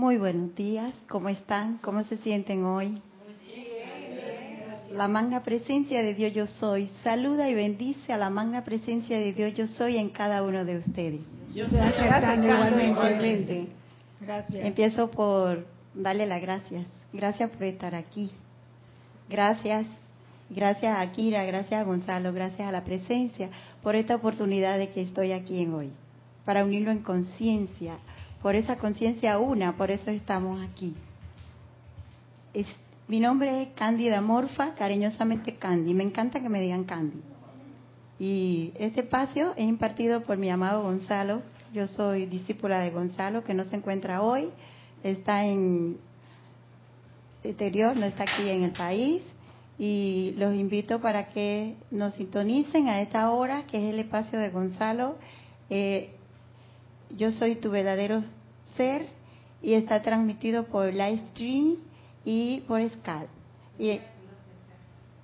Muy buenos días, ¿cómo están? ¿Cómo se sienten hoy? La magna presencia de Dios yo soy. Saluda y bendice a la magna presencia de Dios yo soy en cada uno de ustedes. Yo estoy aceptando igualmente. Gracias. Empiezo por darle las gracias. Gracias por estar aquí. Gracias. Gracias a Kira, gracias a Gonzalo, gracias a la presencia por esta oportunidad de que estoy aquí en hoy. Para unirlo en conciencia. Por esa conciencia una, por eso estamos aquí. Mi nombre es Cándida Morfa, cariñosamente Candy. Me encanta que me digan Candy. Y este espacio es impartido por mi amado Gonzalo. Yo soy discípula de Gonzalo, que no se encuentra hoy. Está en exterior, no está aquí en el país. Y los invito para que nos sintonicen a esta hora, que es el espacio de Gonzalo. Eh, yo soy tu verdadero ser y está transmitido por live stream y por Skype. Y,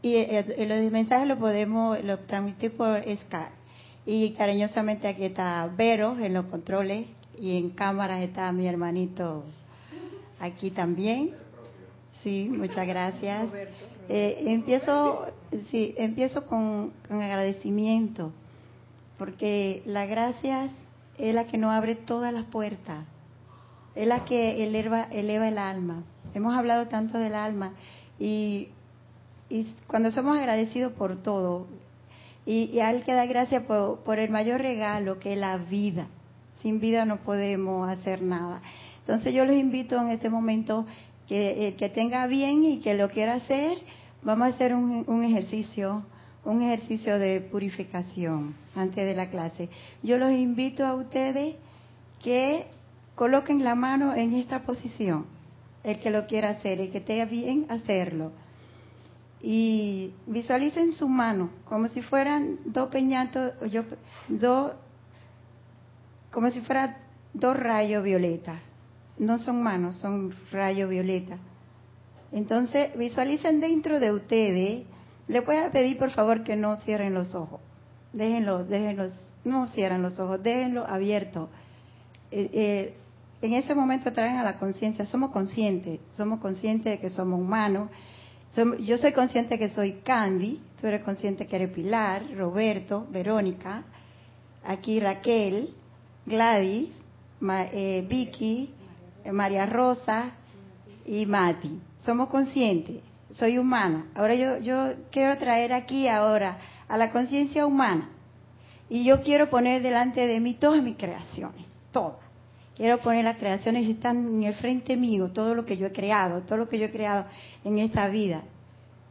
y, y los mensajes lo podemos lo transmitir por Skype. Y cariñosamente aquí está Vero en los controles y en cámaras está mi hermanito aquí también. Sí, muchas gracias. Eh, empiezo, sí, empiezo con, con agradecimiento, porque la gracia es la que nos abre todas las puertas, es la que eleva, eleva el alma. Hemos hablado tanto del alma y, y cuando somos agradecidos por todo, y, y que dar gracias por, el mayor regalo que es la vida. Sin vida no podemos hacer nada. Entonces yo los invito en este momento que el que tenga bien y que lo quiera hacer, vamos a hacer un, un, ejercicio, un ejercicio de purificación antes de la clase. Yo los invito a ustedes que coloquen la mano en esta posición, el que lo quiera hacer, el que tenga bien hacerlo. Y visualicen su mano como si fueran dos peñatos, yo, dos, como si fueran dos rayos violetas no son manos, son rayos violeta. Entonces, visualicen dentro de ustedes. Le voy a pedir, por favor, que no cierren los ojos. Déjenlo, déjenlos, no cierren los ojos, déjenlo abierto. Eh, eh, en ese momento traen a la conciencia, somos conscientes, somos conscientes de que somos humanos. yo soy consciente que soy Candy, tú eres consciente que eres Pilar, Roberto, Verónica, aquí Raquel, Gladys, eh, Vicky, María Rosa y Mati. Somos conscientes, soy humana. Ahora yo, yo quiero traer aquí ahora a la conciencia humana y yo quiero poner delante de mí todas mis creaciones, todas. Quiero poner las creaciones que están en el frente mío, todo lo que yo he creado, todo lo que yo he creado en esta vida.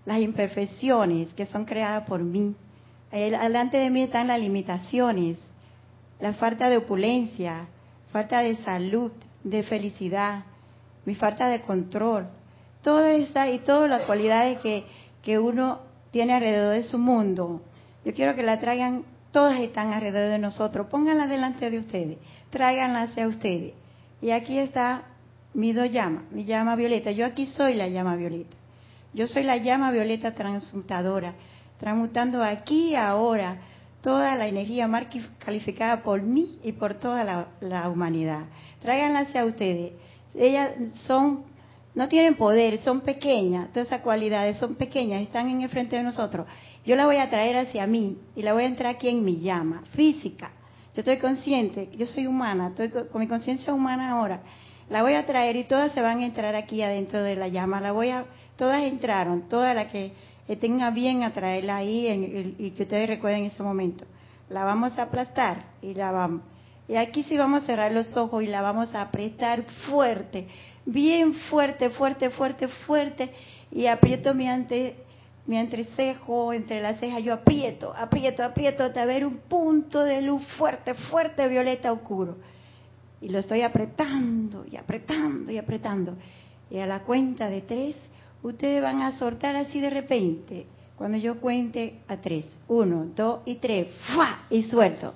Las imperfecciones que son creadas por mí. Delante de mí están las limitaciones, la falta de opulencia, falta de salud, de felicidad, mi falta de control, todo esta y todas las cualidades que, que uno tiene alrededor de su mundo. Yo quiero que la traigan, todas están alrededor de nosotros, pónganla delante de ustedes, tráiganla hacia ustedes. Y aquí está mi dos mi llama violeta. Yo aquí soy la llama violeta. Yo soy la llama violeta transmutadora, transmutando aquí y ahora toda la energía calificada por mí y por toda la, la humanidad. Tráiganla hacia ustedes. Ellas son, no tienen poder, son pequeñas, todas esas cualidades son pequeñas, están en el frente de nosotros. Yo la voy a traer hacia mí y la voy a entrar aquí en mi llama, física. Yo estoy consciente, yo soy humana, estoy con mi conciencia humana ahora. La voy a traer y todas se van a entrar aquí adentro de la llama. La voy a, todas entraron, todas las que tenga bien a traerla ahí en, y que ustedes recuerden ese momento. La vamos a aplastar y la vamos. Y aquí sí vamos a cerrar los ojos y la vamos a apretar fuerte, bien fuerte, fuerte, fuerte, fuerte. Y aprieto mi, ante, mi entrecejo, entre las cejas, yo aprieto, aprieto, aprieto hasta ver un punto de luz fuerte, fuerte, violeta oscuro. Y lo estoy apretando y apretando y apretando. Y a la cuenta de tres, ustedes van a soltar así de repente, cuando yo cuente a tres. Uno, dos y tres. ¡Fua! Y suelto.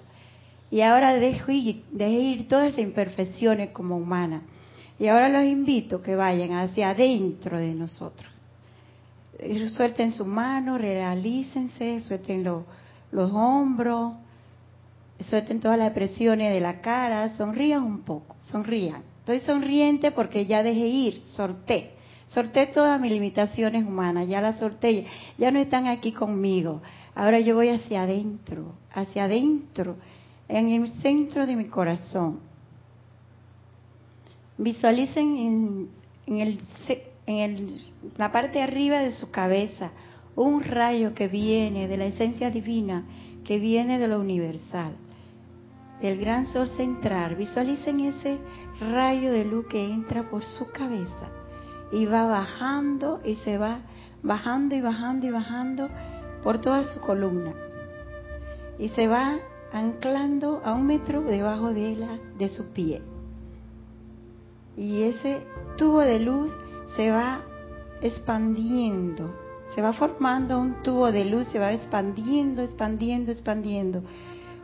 Y ahora dejo ir, ir todas esas imperfecciones como humana. Y ahora los invito que vayan hacia adentro de nosotros. Suelten su mano, realícense, suelten los hombros, suelten todas las presiones de la cara, sonrían un poco, sonrían Estoy sonriente porque ya dejé ir, sorté. Sorté todas mis limitaciones humanas, ya las sorté, ya no están aquí conmigo. Ahora yo voy hacia adentro, hacia adentro, en el centro de mi corazón. Visualicen en, el, en la parte de arriba de su cabeza un rayo que viene de la esencia divina, que viene de lo universal el gran sol central. Visualicen ese rayo de luz que entra por su cabeza y va bajando y se va bajando y bajando y bajando por toda su columna. Y se va anclando a un metro debajo de, la, de su pie. Y ese tubo de luz se va expandiendo, se va formando un tubo de luz, se va expandiendo, expandiendo, expandiendo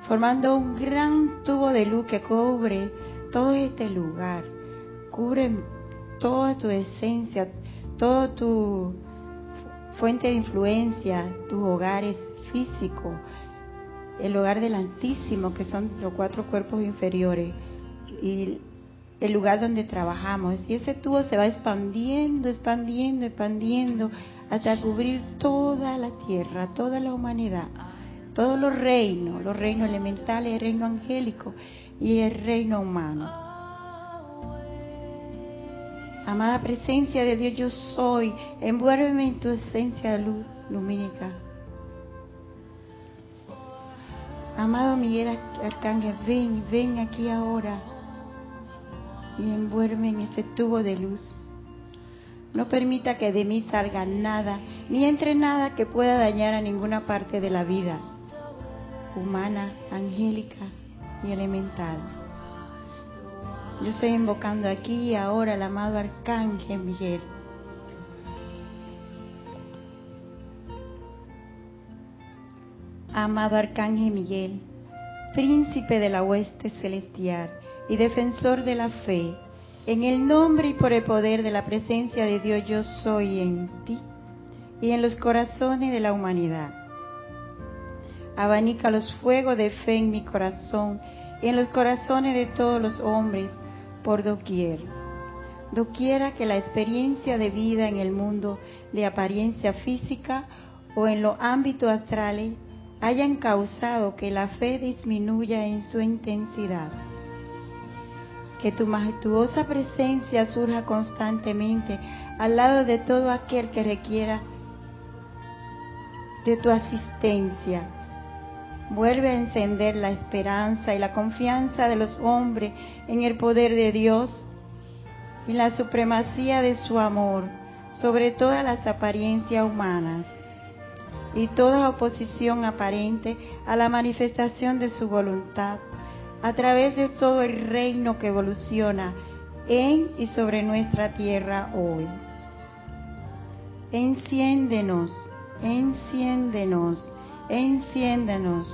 formando un gran tubo de luz que cubre todo este lugar, cubre toda tu esencia, todo tu fuente de influencia, tus hogares físicos, el hogar del Altísimo, que son los cuatro cuerpos inferiores, y el lugar donde trabajamos. Y ese tubo se va expandiendo, expandiendo, expandiendo, hasta cubrir toda la tierra, toda la humanidad todos los reinos, los reinos elementales, el reino angélico y el reino humano. Amada presencia de Dios, yo soy, envuélveme en tu esencia de luz lumínica. Amado Miguel Arcángel, ven, ven aquí ahora y envuélveme en ese tubo de luz. No permita que de mí salga nada, ni entre nada que pueda dañar a ninguna parte de la vida humana, angélica y elemental. Yo estoy invocando aquí y ahora al amado Arcángel Miguel. Amado Arcángel Miguel, príncipe de la hueste celestial y defensor de la fe, en el nombre y por el poder de la presencia de Dios yo soy en ti y en los corazones de la humanidad abanica los fuegos de fe en mi corazón y en los corazones de todos los hombres por doquier. Doquiera que la experiencia de vida en el mundo de apariencia física o en los ámbitos astrales hayan causado que la fe disminuya en su intensidad. Que tu majestuosa presencia surja constantemente al lado de todo aquel que requiera de tu asistencia. Vuelve a encender la esperanza y la confianza de los hombres en el poder de Dios y la supremacía de su amor sobre todas las apariencias humanas y toda oposición aparente a la manifestación de su voluntad a través de todo el reino que evoluciona en y sobre nuestra tierra hoy. Enciéndenos, enciéndenos enciéndanos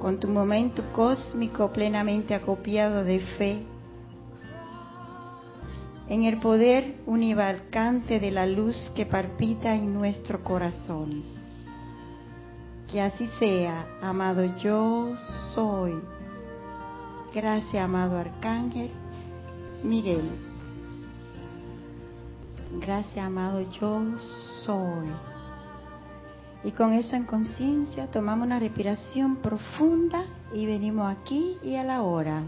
con tu momento cósmico plenamente acopiado de fe en el poder univalcante de la luz que palpita en nuestro corazón. Que así sea, amado yo soy. Gracias, amado Arcángel Miguel. Gracias, amado yo soy. Y con eso en conciencia tomamos una respiración profunda y venimos aquí y a la hora.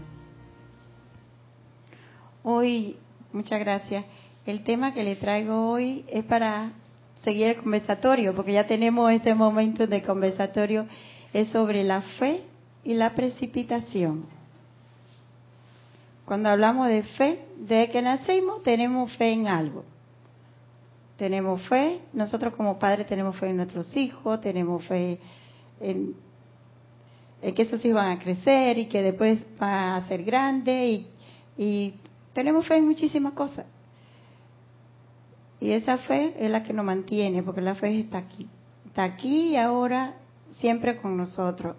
Hoy, muchas gracias. El tema que le traigo hoy es para seguir el conversatorio, porque ya tenemos ese momento de conversatorio, es sobre la fe y la precipitación. Cuando hablamos de fe, desde que nacimos tenemos fe en algo tenemos fe, nosotros como padres tenemos fe en nuestros hijos, tenemos fe en, que esos hijos van a crecer y que después van a ser grandes y, tenemos fe en muchísimas cosas. Y esa fe es la que nos mantiene, porque la fe está aquí. Está aquí y ahora, siempre con nosotros.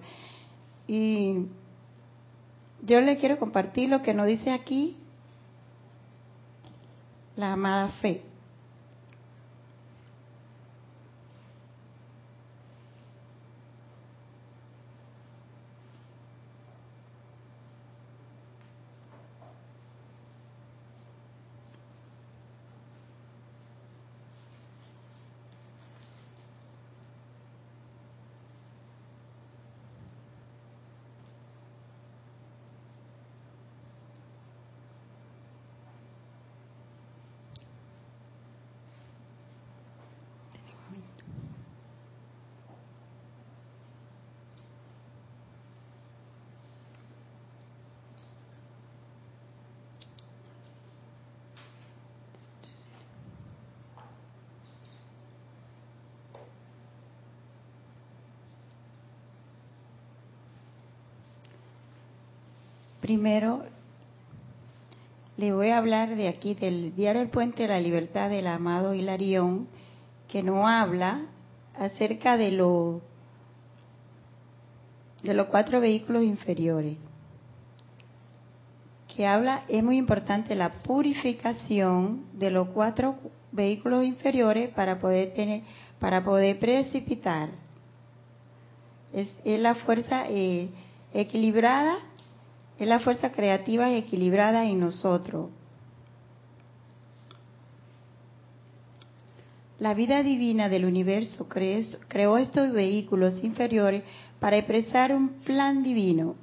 Y yo le quiero compartir lo que nos dice aquí la amada fe. Primero le voy a hablar de aquí del diario El Puente de la Libertad del amado Hilarión, que no habla acerca de, lo, de los cuatro vehículos inferiores. Que habla, es muy importante la purificación de los cuatro vehículos inferiores para poder tener, para poder precipitar. Es, la fuerza eh, equilibrada es la fuerza creativa y equilibrada en nosotros. La vida divina del universo creó estos vehículos inferiores para expresar un plan divino.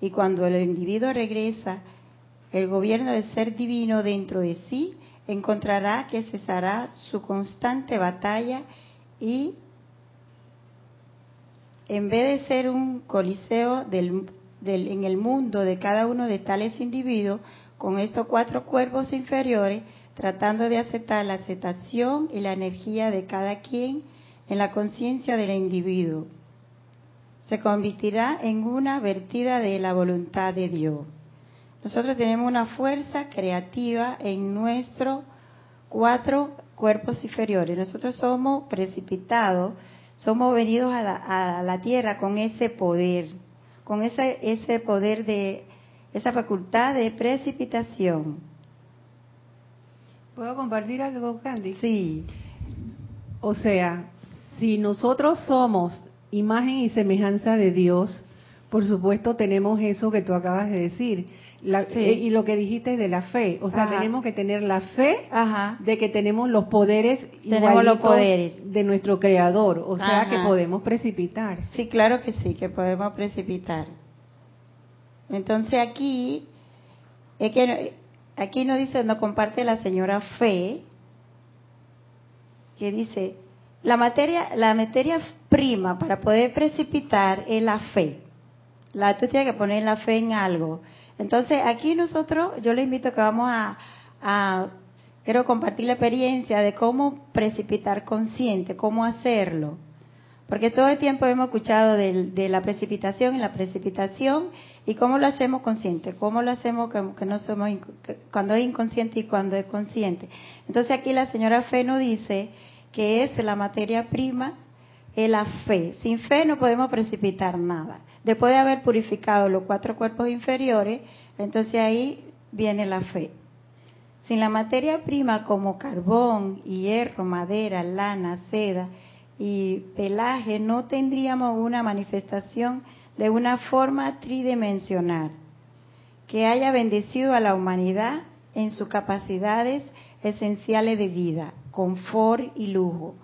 Y cuando el individuo regresa, el gobierno del ser divino dentro de sí encontrará que cesará su constante batalla y en vez de ser un coliseo del en el mundo de cada uno de tales individuos con estos cuatro cuerpos inferiores, tratando de aceptar la aceptación y la energía de cada quien en la conciencia del individuo. Se convertirá en una vertida de la voluntad de Dios. Nosotros tenemos una fuerza creativa en nuestros cuatro cuerpos inferiores. Nosotros somos precipitados, somos venidos a la, a la tierra con ese poder con ese, ese poder de, esa facultad de precipitación. ¿Puedo compartir algo, Candy? Sí. O sea, si nosotros somos imagen y semejanza de Dios, por supuesto tenemos eso que tú acabas de decir, eh, y lo que dijiste de la fe, o sea, tenemos que tener la fe de que tenemos los poderes tenemos los poderes de nuestro creador, o sea, que podemos precipitar. Sí, claro que sí, que podemos precipitar. Entonces aquí es que aquí nos dice, nos comparte la señora fe que dice, la materia la materia prima para poder precipitar es la fe. La tú tienes que poner la fe en algo. Entonces, aquí nosotros, yo le invito a que vamos a, quiero compartir la experiencia de cómo precipitar consciente, cómo hacerlo. Porque todo el tiempo hemos escuchado de, la precipitación y la precipitación y cómo lo hacemos consciente, cómo lo hacemos que, no somos cuando es inconsciente y cuando es consciente. Entonces aquí la señora Fe nos dice que es la materia prima, es la fe. Sin fe no podemos precipitar nada después de haber purificado los cuatro cuerpos inferiores, entonces ahí viene la fe. Sin la materia prima como carbón, hierro, madera, lana, seda y pelaje, no tendríamos una manifestación de una forma tridimensional que haya bendecido a la humanidad en sus capacidades esenciales de vida, confort y lujo.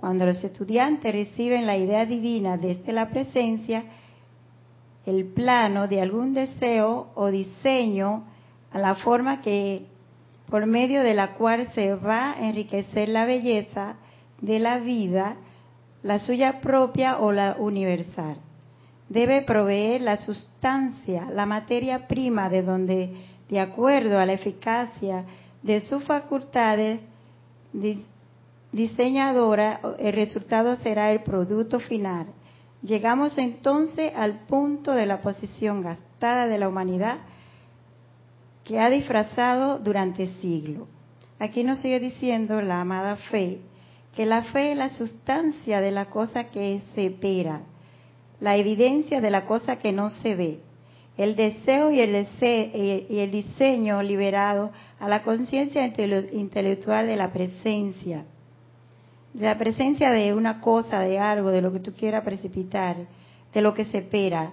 Cuando los estudiantes reciben la idea divina desde la presencia, el plano de algún deseo o diseño a la forma que por medio de la cual se va a enriquecer la belleza de la vida, la suya propia o la universal. Debe proveer la sustancia, la materia prima de donde, de acuerdo a la eficacia de sus facultades diseñadora, el resultado será el producto final. Llegamos entonces al punto de la posición gastada de la humanidad que ha disfrazado durante siglos. Aquí nos sigue diciendo la amada fe que la fe es la sustancia de la cosa que se espera, la evidencia de la cosa que no se ve, el deseo y el, deseo, y el diseño liberado a la conciencia intelectual de la presencia la presencia de una cosa, de algo, de lo que tú quieras precipitar, de lo que se espera.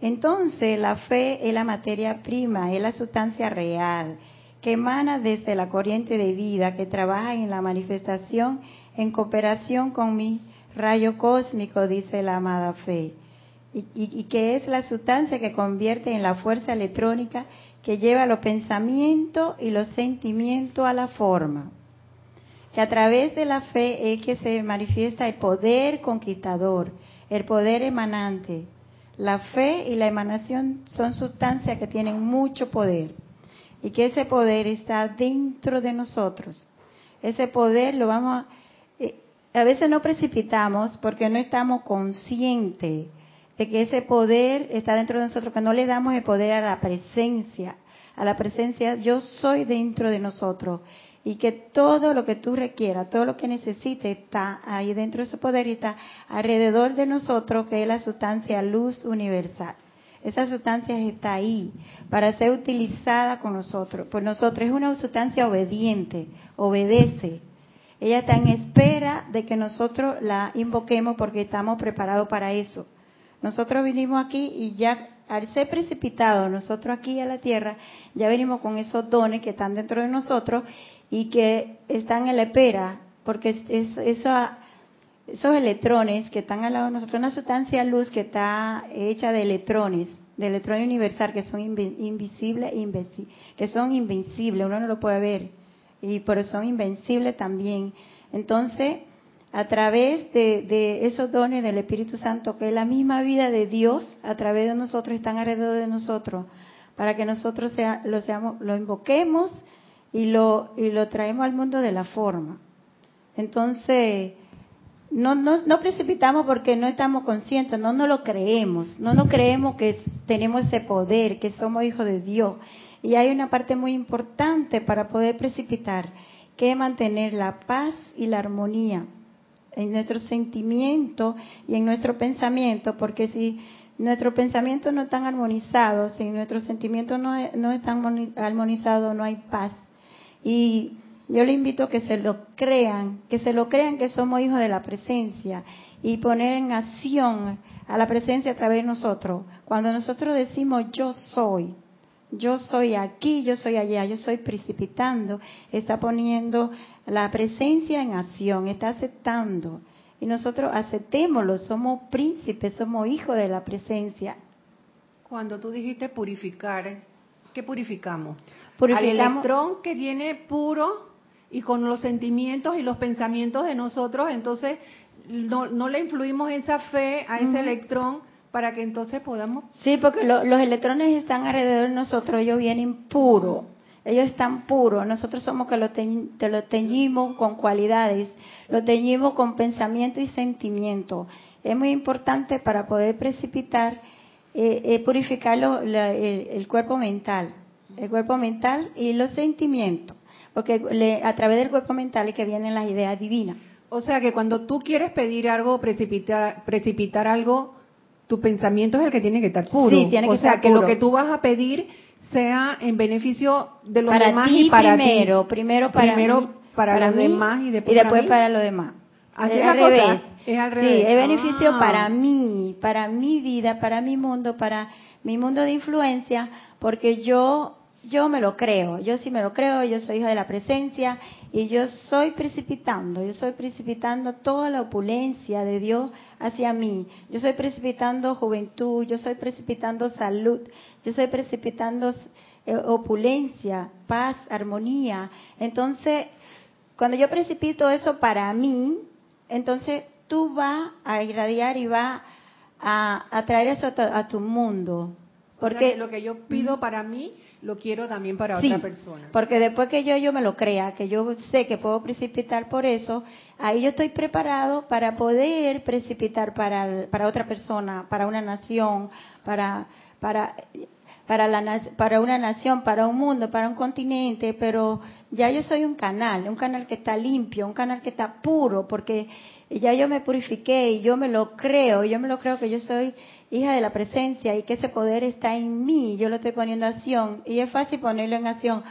entonces la fe es la materia prima, es la sustancia real, que emana desde la corriente de vida, que trabaja en la manifestación en cooperación con mi rayo cósmico, dice la amada fe, y, y que es la sustancia que convierte en la fuerza electrónica que lleva los pensamientos y los sentimientos a la forma que a través de la fe es que se manifiesta el poder conquistador, el poder emanante. La fe y la emanación son sustancias que tienen mucho poder y que ese poder está dentro de nosotros. Ese poder lo vamos a... Eh, a veces no precipitamos porque no estamos conscientes de de que ese poder está dentro de nosotros, que no le damos el poder a la presencia, a la presencia yo soy dentro de nosotros y que todo lo que tú requieras, todo lo que necesites está ahí dentro de ese poder y está alrededor de nosotros, que es la sustancia luz universal. Esa sustancia está ahí para ser utilizada con nosotros. Pues nosotros es una sustancia obediente, obedece. Ella está en espera de que nosotros la invoquemos porque estamos preparados para eso. Nosotros vinimos aquí y ya al ser precipitados nosotros aquí a la tierra, ya venimos con esos dones que están dentro de nosotros y que están en la espera, porque es, esos electrones que están al lado de nosotros, una sustancia luz que está hecha de electrones, de electrones universal que son invisibles, que son invencibles, uno no lo puede ver, y por son invencibles también. Entonces, a través de, esos dones del Espíritu Santo, que es la misma vida de Dios, a través de nosotros, están alrededor de nosotros, para que nosotros lo, seamos, lo invoquemos y lo, y lo traemos al mundo de la forma. Entonces, no, no, no precipitamos porque no estamos conscientes, no nos lo creemos, no nos creemos que tenemos ese poder, que somos hijos de Dios. Y hay una parte muy importante para poder precipitar, que es mantener la paz y la armonía en nuestro sentimiento y en nuestro pensamiento, porque si nuestros pensamientos no están armonizados, si nuestros sentimientos no, no están armonizados, no hay paz. Y yo le invito a que se lo crean, que se lo crean que somos hijos de la presencia y poner en acción a la presencia a través de nosotros. Cuando nosotros decimos yo soy, yo soy aquí, yo soy allá, yo soy precipitando, está poniendo la presencia en acción, está aceptando. Y nosotros aceptémoslo, somos príncipes, somos hijos de la presencia. Cuando tú dijiste purificar, ¿qué purificamos? Al electrón que viene puro y con los sentimientos y los pensamientos de nosotros, entonces no, no le influimos esa fe a ese electrón para que entonces podamos... Sí, porque los electrones están alrededor de nosotros, ellos vienen puros, ellos están puros, nosotros somos que lo, lo teñimos con cualidades, lo teñimos con pensamiento y sentimiento. Es muy importante para poder precipitar, eh, eh purificar el, cuerpo mental, el cuerpo mental y los sentimientos, porque a través del cuerpo mental es que vienen las ideas divinas. O sea que cuando tú quieres pedir algo, precipitar, precipitar algo, tu pensamiento es el que tiene que estar puro. Sí, tiene que o sea, que lo que tú vas a pedir sea en beneficio de los demás y para primero, Primero para primero para, los demás y después, para, los demás. es, al revés. Es al revés. Sí, es beneficio ah. para mí, para mi vida, para mi mundo, para mi mundo de influencia, porque yo yo me lo creo, yo sí me lo creo, yo soy hija de la presencia y yo soy precipitando, yo soy precipitando toda la opulencia de Dios hacia mí, yo soy precipitando juventud, yo soy precipitando salud, yo soy precipitando eh, opulencia, paz, armonía. Entonces, cuando yo precipito eso para mí, entonces tú vas a irradiar y vas a, traer eso a tu, mundo. Porque lo que yo pido para mí lo quiero también para otra persona. Porque después que yo, yo me lo crea, que yo sé que puedo precipitar por eso, ahí yo estoy preparado para poder precipitar para, para otra persona, para una nación, para, para, para, la, para una nación, para un mundo, para un continente, pero ya yo soy un canal, un canal que está limpio, un canal que está puro, porque ya yo me purifiqué y yo me lo creo, yo me lo creo que yo soy hija de la presencia y que ese poder está en mí, yo lo estoy poniendo en acción y es fácil ponerlo en acción.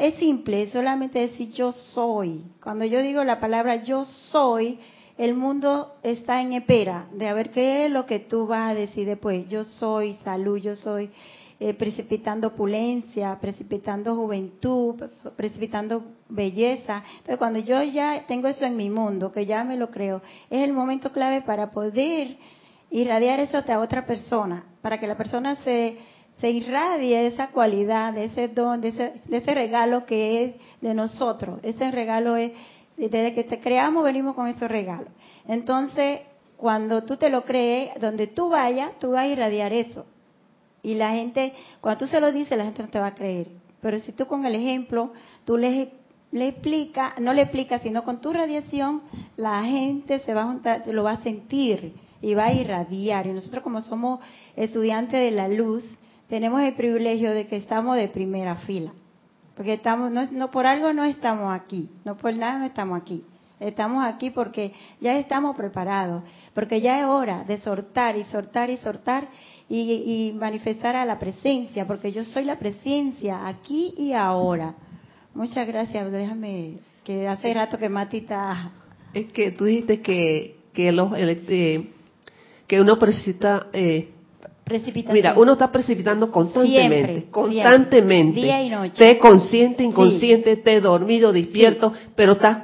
es simple, solamente decir yo soy. Cuando yo digo la palabra yo soy, el mundo está en espera de a ver qué es lo que tú vas a decir después. Yo soy salud, yo soy eh, precipitando opulencia, precipitando juventud, precipitando belleza. Entonces, cuando yo ya tengo eso en mi mundo, que ya me lo creo, es el momento clave para poder irradiar eso a otra persona, para que la persona se, se irradie esa cualidad, de ese don, de ese, de ese regalo que es de nosotros. Ese regalo es, desde que te creamos venimos con ese regalo. Entonces, cuando tú te lo crees, donde tú vayas, tú vas a irradiar eso. Y la gente, cuando tú se lo dices, la gente no te va a creer. Pero si tú con el ejemplo, tú le, le explicas, no le explicas, sino con tu radiación, la gente se va a juntar, lo va a sentir. y va a irradiar. Y nosotros como somos estudiantes de la luz, tenemos el privilegio de que estamos de primera fila. Porque estamos, no, no por algo no estamos aquí, no por nada no estamos aquí. Estamos aquí porque ya estamos preparados, porque ya es hora de soltar y soltar y soltar y, manifestar a la presencia, porque yo soy la presencia aquí y ahora. Muchas gracias. Déjame que hace rato que Mati está. Es que tú dijiste que que los eh, que uno precipita eh, Mira, uno está precipitando constantemente, constantemente. Día y noche. Te consciente, inconsciente, te dormido, despierto, pero estás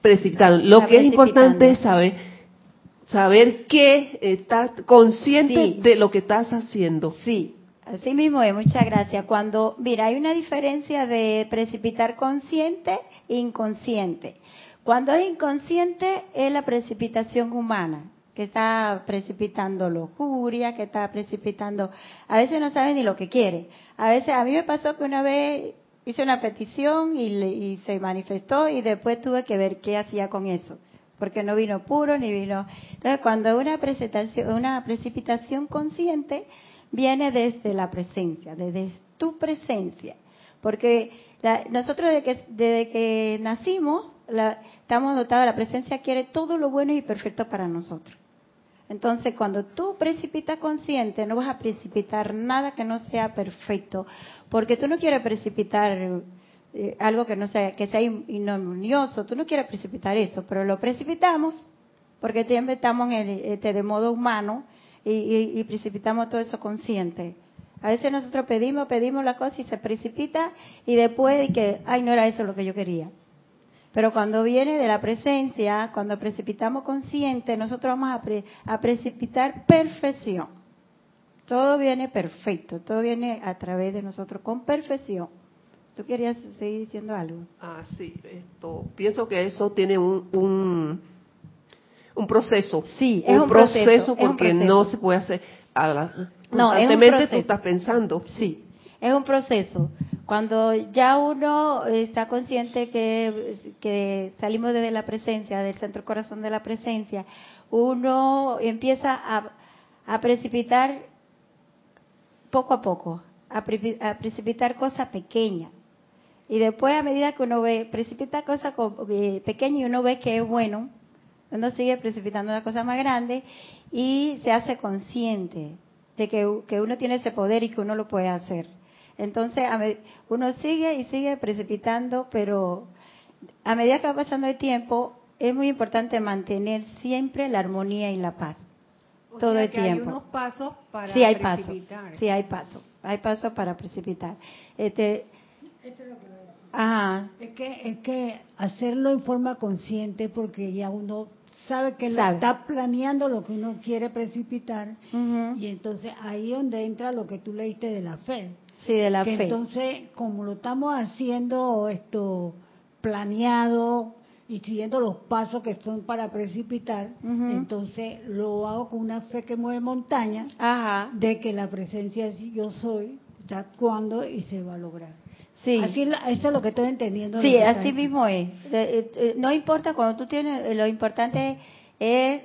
precipitando. Lo que es importante es saber saber que estás consciente de lo que estás haciendo. Sí, así mismo es, muchas gracias. Cuando, mira, hay una diferencia de precipitar consciente e inconsciente. Cuando es inconsciente es la precipitación humana, que está precipitando lujuria, que está precipitando, a veces no sabe ni lo que quiere. A veces, a mí me pasó que una vez hice una petición y, y se manifestó y después tuve que ver qué hacía con eso porque no vino puro ni vino. Entonces, cuando una presentación, una precipitación consciente viene desde la presencia, desde tu presencia, porque nosotros desde que, desde que nacimos estamos dotados, la presencia quiere todo lo bueno y perfecto para nosotros. Entonces, cuando tú precipitas consciente, no vas a precipitar nada que no sea perfecto, porque tú no quieres precipitar eh, algo que no sea que sea inarmonioso, tú no quieres precipitar eso, pero lo precipitamos porque siempre estamos en este, de modo humano y, precipitamos todo eso consciente. A veces nosotros pedimos, pedimos la cosa y se precipita y después de que, ay, no era eso lo que yo quería. Pero cuando viene de la presencia, cuando precipitamos consciente, nosotros vamos a, a precipitar perfección. Todo viene perfecto, todo viene a través de nosotros con perfección. ¿Tú querías seguir diciendo algo? Ah, sí. Esto, pienso que eso tiene un, un, proceso. Sí, es un, proceso, porque no se puede hacer. no, es un proceso. tú estás pensando. Sí, es un proceso. Cuando ya uno está consciente que, que salimos desde la presencia, del centro corazón de la presencia, uno empieza a, a precipitar poco a poco, a, precipitar cosas pequeñas. Y después, a medida que uno ve, precipita cosas eh, pequeñas y uno ve que es bueno, uno sigue precipitando una cosa más grande y se hace consciente de que, uno tiene ese poder y que uno lo puede hacer. Entonces, uno sigue y sigue precipitando, pero a medida que va pasando el tiempo, es muy importante mantener siempre la armonía y la paz. todo el tiempo. Hay unos pasos para sí, hay precipitar. sí, hay pasos. Hay pasos para precipitar. Este, Esto es lo que Ajá. Es que, es que hacerlo en forma consciente porque ya uno sabe que está planeando lo que uno quiere precipitar y entonces ahí es donde entra lo que tú leíste de la fe. Sí, de la fe. Entonces, como lo estamos haciendo esto planeado y siguiendo los pasos que son para precipitar, entonces lo hago con una fe que mueve montañas de que la presencia de yo soy está actuando y se va a lograr. Sí. Así, eso es lo que estoy entendiendo. Sí, así mismo es. Eh, eh, no importa cuando tú tienes, eh, lo importante es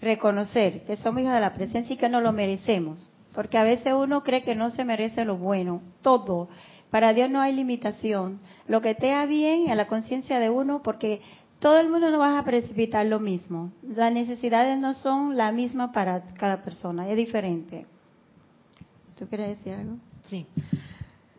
reconocer que somos hijos de la presencia y que no lo merecemos. Porque a veces uno cree que no se merece lo bueno, todo. Para Dios no hay limitación. Lo que te da bien a la conciencia de uno, porque todo el mundo no va a precipitar lo mismo. Las necesidades no son la misma para cada persona, es diferente. ¿Tú quieres decir algo? Sí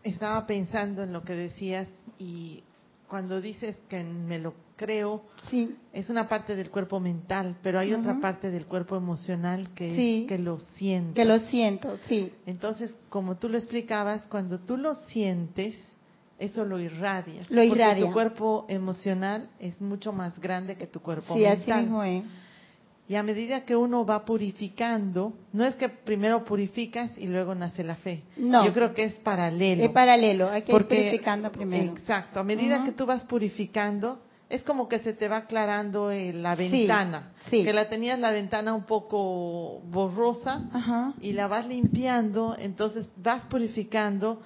estaba pensando en lo que decías y cuando dices que me lo creo, sí. es una parte del cuerpo mental, pero hay otra parte del cuerpo emocional que es que lo siento. Que lo siento, sí. Entonces, como tú lo explicabas, cuando tú lo sientes, eso lo irradia. Lo irradia. Porque tu cuerpo emocional es mucho más grande que tu cuerpo mental. Sí, así mismo es. Y a medida que uno va purificando, no es que primero purificas y luego nace la fe. No. Yo creo que es paralelo. Es paralelo, hay que ir purificando primero. Exacto. A medida que tú vas purificando, es como que se te va aclarando eh, la ventana. Sí, Que la tenías la ventana un poco borrosa y la vas limpiando, entonces vas purificando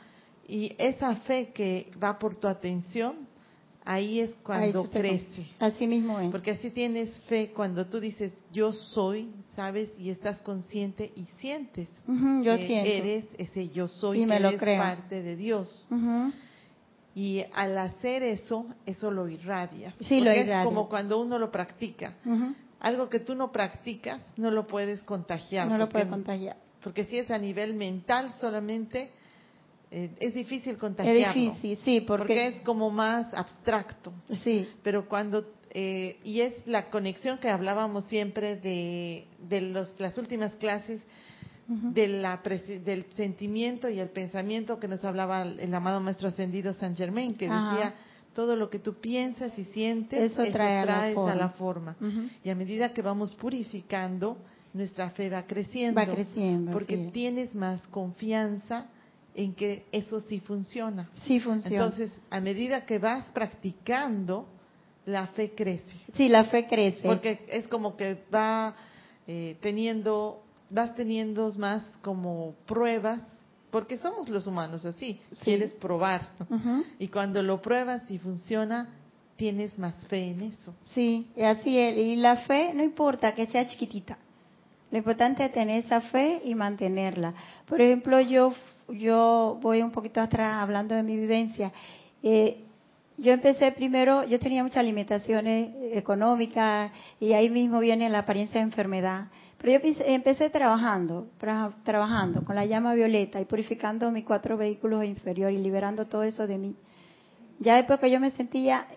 y esa fe que va por tu atención ahí es cuando crece. Así mismo es. Porque así tienes fe cuando tú dices, yo soy, sabes, y estás consciente y sientes. yo siento. Eres ese yo soy, y me que lo eres creo. parte de Dios. Y al hacer eso, eso lo irradia. Sí, lo irradia. Es como cuando uno lo practica. Algo que tú no practicas, no lo puedes contagiar. No lo puedes contagiar. Porque si es a nivel mental solamente, es difícil contagiarlo. Es difícil, sí, porque... es como más abstracto. Sí. Pero cuando eh, y es la conexión que hablábamos siempre de, de los, las últimas clases de la, del sentimiento y el pensamiento que nos hablaba el amado maestro ascendido San Germain, que decía todo lo que tú piensas y sientes, eso, trae traes a la forma. Y a medida que vamos purificando, nuestra fe va creciendo. Va creciendo. Porque tienes más confianza en que eso sí funciona. Sí funciona. Entonces, a medida que vas practicando, la fe crece. Sí, la fe crece. Porque es como que va eh, teniendo, vas teniendo más como pruebas, porque somos los humanos así, quieres probar. Y cuando lo pruebas y funciona, tienes más fe en eso. Sí, así es. Y la fe no importa que sea chiquitita. Lo importante es tener esa fe y mantenerla. Por ejemplo, yo yo voy un poquito atrás hablando de mi vivencia. Eh, yo empecé primero, yo tenía muchas limitaciones económicas y ahí mismo viene la apariencia de enfermedad. Pero yo empecé trabajando, trabajando con la llama violeta y purificando mis cuatro vehículos inferiores y liberando todo eso de mí. Ya después que yo me sentía,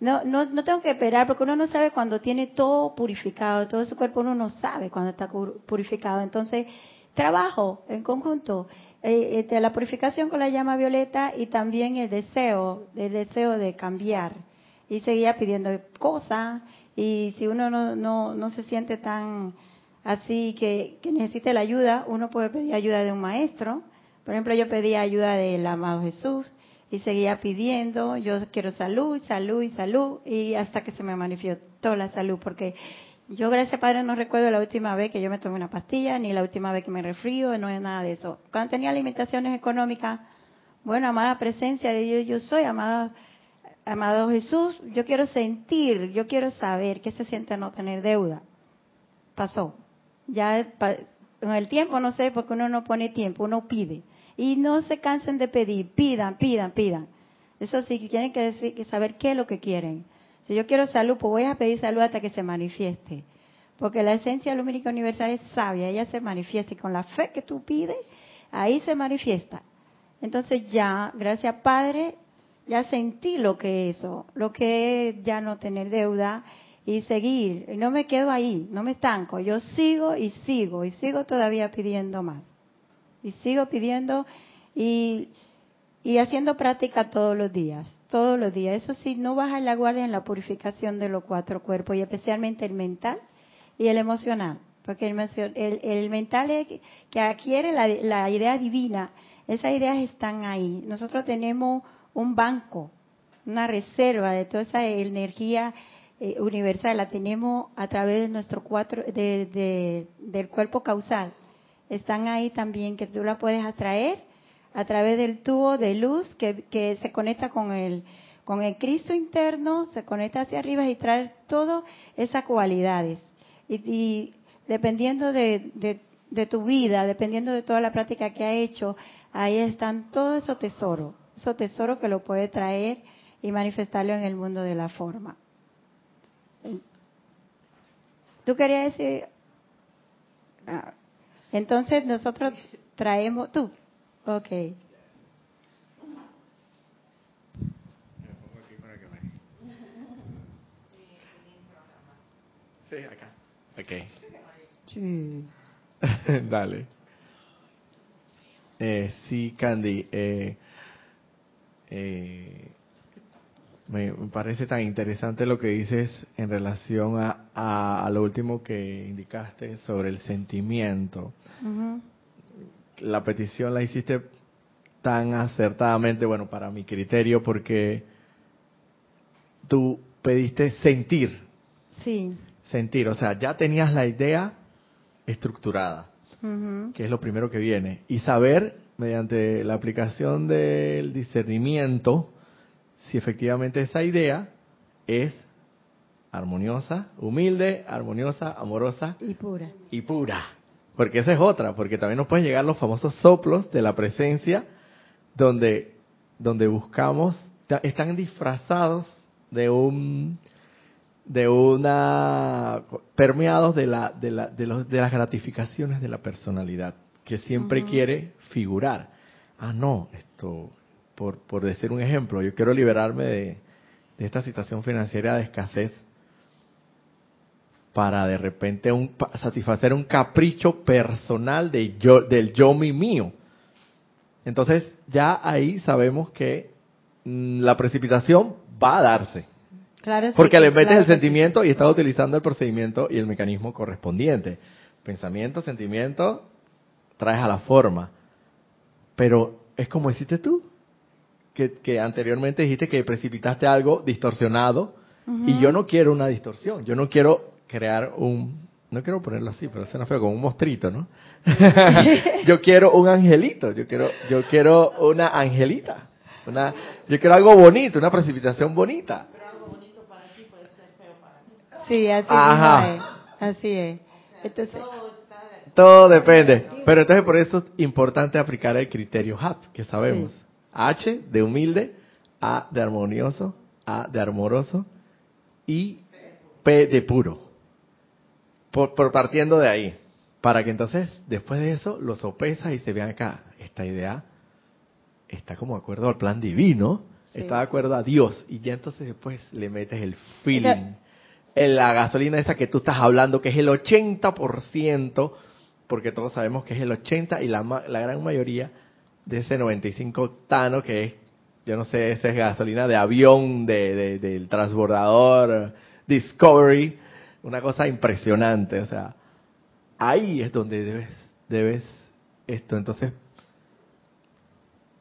no, no, no tengo que esperar porque uno no sabe cuando tiene todo purificado, todo su cuerpo uno no sabe cuando está purificado. Entonces, trabajo en conjunto eh, este, la purificación con la llama violeta y también el deseo, el deseo de cambiar. Y seguía pidiendo cosas y si uno no, no, no se siente tan así que, que necesite la ayuda, uno puede pedir ayuda de un maestro. Por ejemplo, yo pedía ayuda del amado Jesús y seguía pidiendo, yo quiero salud, salud y salud, y hasta que se me manifestó la salud, porque yo, gracias Padre, no recuerdo la última vez que yo me tomé una pastilla, ni la última vez que me resfrío, no es nada de eso. Cuando tenía limitaciones económicas, bueno, amada presencia de Dios, yo soy, amada, amado Jesús, yo quiero sentir, yo quiero saber qué se siente no tener deuda. Pasó. Ya en el tiempo, no sé, porque uno no pone tiempo, uno pide. Y no se cansen de pedir, pidan, pidan, pidan. Eso sí, tienen que, decir, saber qué es lo que quieren. Si yo quiero salud, pues voy a pedir salud hasta que se manifieste. Porque la esencia lumínica universal es sabia, ella se manifiesta y con la fe que tú pides, ahí se manifiesta. Entonces ya, gracias Padre, ya sentí lo que es eso, lo que es ya no tener deuda y seguir. Y no me quedo ahí, no me estanco, yo sigo y sigo y sigo todavía pidiendo más. Y sigo pidiendo y, y haciendo práctica todos los días todos los días. Eso sí, no baja la guardia en la purificación de los cuatro cuerpos y especialmente el mental y el emocional. Porque el, mental es que adquiere la, idea divina. Esas ideas están ahí. Nosotros tenemos un banco, una reserva de toda esa energía eh, universal. La tenemos a través de nuestro cuatro, del cuerpo causal. Están ahí también que tú la puedes atraer a través del tubo de luz que, se conecta con el, con el Cristo interno, se conecta hacia arriba y trae todas esas cualidades. Y, dependiendo de, de, tu vida, dependiendo de toda la práctica que ha hecho, ahí están todos esos tesoros, esos tesoros que lo puede traer y manifestarlo en el mundo de la forma. ¿Tú querías decir? Ah, entonces nosotros traemos, tú, Ok. Sí, acá. Ok. Sí. Dale. Eh, sí, Candy. Eh, eh, me, parece tan interesante lo que dices en relación a, a, lo último que indicaste sobre el sentimiento la petición la hiciste tan acertadamente, bueno, para mi criterio, porque tú pediste sentir. Sí. Sentir, o sea, ya tenías la idea estructurada, que es lo primero que viene, y saber, mediante la aplicación del discernimiento, si efectivamente esa idea es armoniosa, humilde, armoniosa, amorosa y pura. Y pura. Porque esa es otra, porque también nos pueden llegar los famosos soplos de la presencia donde donde buscamos están disfrazados de un de una permeados de la de la de, los, de las gratificaciones de la personalidad que siempre quiere figurar. Ah, no, esto por por decir un ejemplo, yo quiero liberarme de, de esta situación financiera de escasez para de repente un, satisfacer un capricho personal de yo, del yo mi mío. Entonces ya ahí sabemos que mm, la precipitación va a darse. Claro, porque le metes el sentimiento y estás utilizando el procedimiento y el mecanismo correspondiente. Pensamiento, sentimiento, traes a la forma. Pero es como hiciste tú, que, que anteriormente dijiste que precipitaste algo distorsionado y yo no quiero una distorsión, yo no quiero crear un, no quiero ponerlo así, pero suena feo, como un mostrito, ¿no? yo quiero un angelito, yo quiero, yo quiero una angelita, una, yo quiero algo bonito, una precipitación bonita. Pero algo bonito para ti puede ser feo para mí. Sí, así es, así es. Entonces, todo depende. Pero entonces por eso es importante aplicar el criterio HAP, que sabemos. H de humilde, A de armonioso, A de amoroso y P de puro. Por, partiendo de ahí. Para que entonces, después de eso, lo sopesas y se vean acá. Esta idea está como de acuerdo al plan divino, está de acuerdo a Dios. Y ya entonces después le metes el feeling. En la gasolina esa que tú estás hablando, que es el 80%, porque todos sabemos que es el 80% y la, la gran mayoría de ese 95 octano, que es, yo no sé, esa es gasolina de avión, de, del transbordador Discovery, una cosa impresionante, o sea, ahí es donde debes, debes esto, entonces,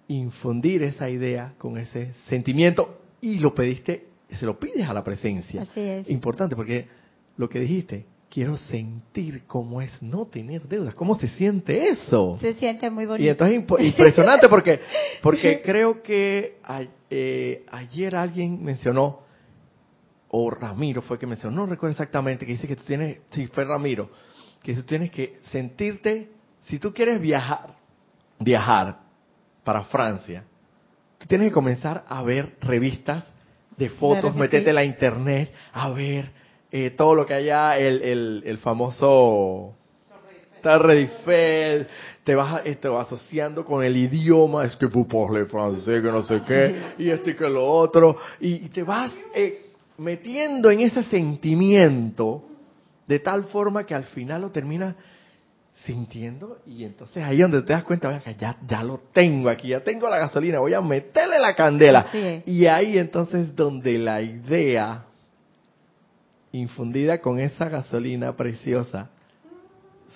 infundir esa idea con ese sentimiento y lo pediste, se lo pides a la presencia. Así es. Importante porque lo que dijiste, quiero sentir cómo es no tener deudas, cómo se siente eso. Se siente muy bonito. Y entonces impresionante porque porque creo que eh, ayer alguien mencionó o Ramiro fue que mencionó, no recuerdo exactamente, que dice que tú tienes, si fue Ramiro, que tú tienes que sentirte, si tú quieres viajar, viajar para Francia, tú tienes que comenzar a ver revistas de fotos, meterte en la internet, a ver eh, todo lo que haya, el, el, el famoso Torre Eiffel, te vas, te vas asociando con el idioma, es que parlez francés, que no sé qué, y este y que lo otro, y, te vas eh, metiendo en ese sentimiento de tal forma que al final lo terminas sintiendo y entonces ahí donde te das cuenta, que ya, ya lo tengo aquí, ya tengo la gasolina, voy a meterle la candela. Y ahí entonces donde la idea infundida con esa gasolina preciosa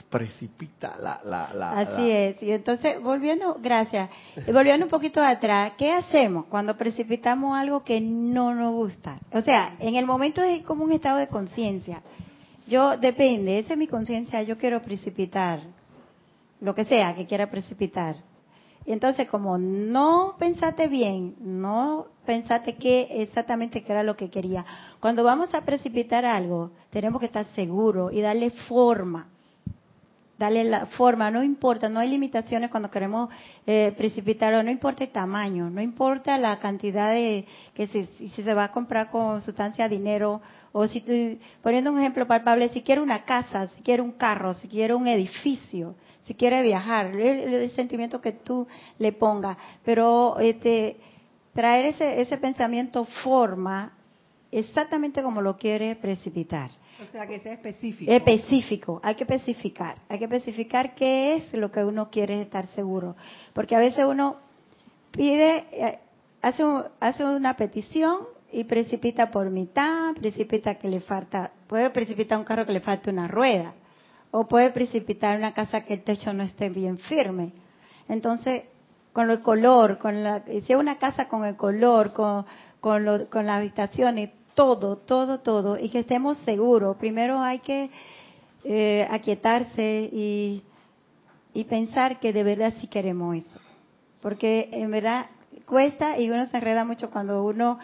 precipita la... la, la Así es. Y entonces, volviendo, gracias, volviendo un poquito atrás, ¿qué hacemos cuando precipitamos algo que no nos gusta? O sea, en el momento es como un estado de conciencia. Yo, depende, esa es mi conciencia, yo quiero precipitar, lo que sea que quiera precipitar. Y entonces, como no pensaste bien, no pensaste qué exactamente qué era lo que quería. Cuando vamos a precipitar algo, tenemos que estar seguros y darle forma darle la forma, no importa, no hay limitaciones cuando queremos eh, precipitarlo, no importa el tamaño, no importa la cantidad de que si, si se va a comprar con sustancia dinero o si poniendo un ejemplo palpable, si quiere una casa, si quiere un carro, si quiere un edificio, si quiere viajar, el, el sentimiento que tú le pongas, pero este traer ese ese pensamiento forma exactamente como lo quiere precipitar. O sea, que sea específico. Específico, hay que especificar, hay que especificar qué es lo que uno quiere estar seguro. Porque a veces uno pide, eh, hace, hace una petición y precipita por mitad, precipita que le falta, puede precipitar un carro que le falta una rueda, o puede precipitar una casa que el techo no esté bien firme. Entonces, con el color, con la, si es una casa con el color, con, con, las habitaciones, todo, todo, todo, y que estemos seguros. Primero hay que eh, aquietarse y, y pensar que de verdad sí queremos eso. Porque en verdad, cuesta y uno se enreda mucho cuando uno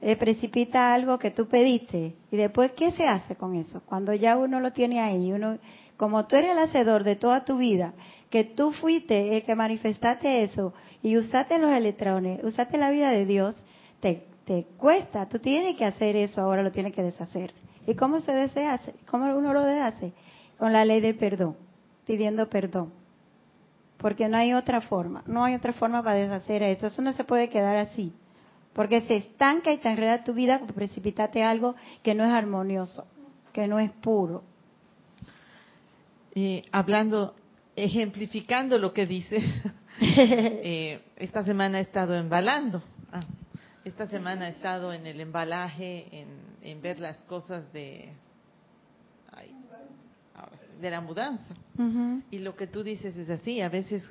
eh, precipita algo que tú pediste. Y después, ¿qué se hace con eso? Cuando ya uno lo tiene ahí, uno, como tú eres el hacedor de toda tu vida, que tú fuiste el que manifestaste eso y usaste los electrones, usaste la vida de Dios, te, te cuesta, tú tienes que hacer eso, ahora lo tienes que deshacer. ¿Y cómo se deshace? ¿Cómo uno lo deshace? Con la ley de perdón, pidiendo perdón. Porque no hay otra forma, no hay otra forma para deshacer eso. Eso no se puede quedar así. Porque se estanca y te enreda tu vida, precipitate algo que no es armonioso, que no es puro. Eh, hablando, ejemplificando lo que dices, eh, esta semana he estado embalando. Ah, esta semana he estado en el embalaje, en, ver las cosas de, de la mudanza. Y lo que tú dices es así, a veces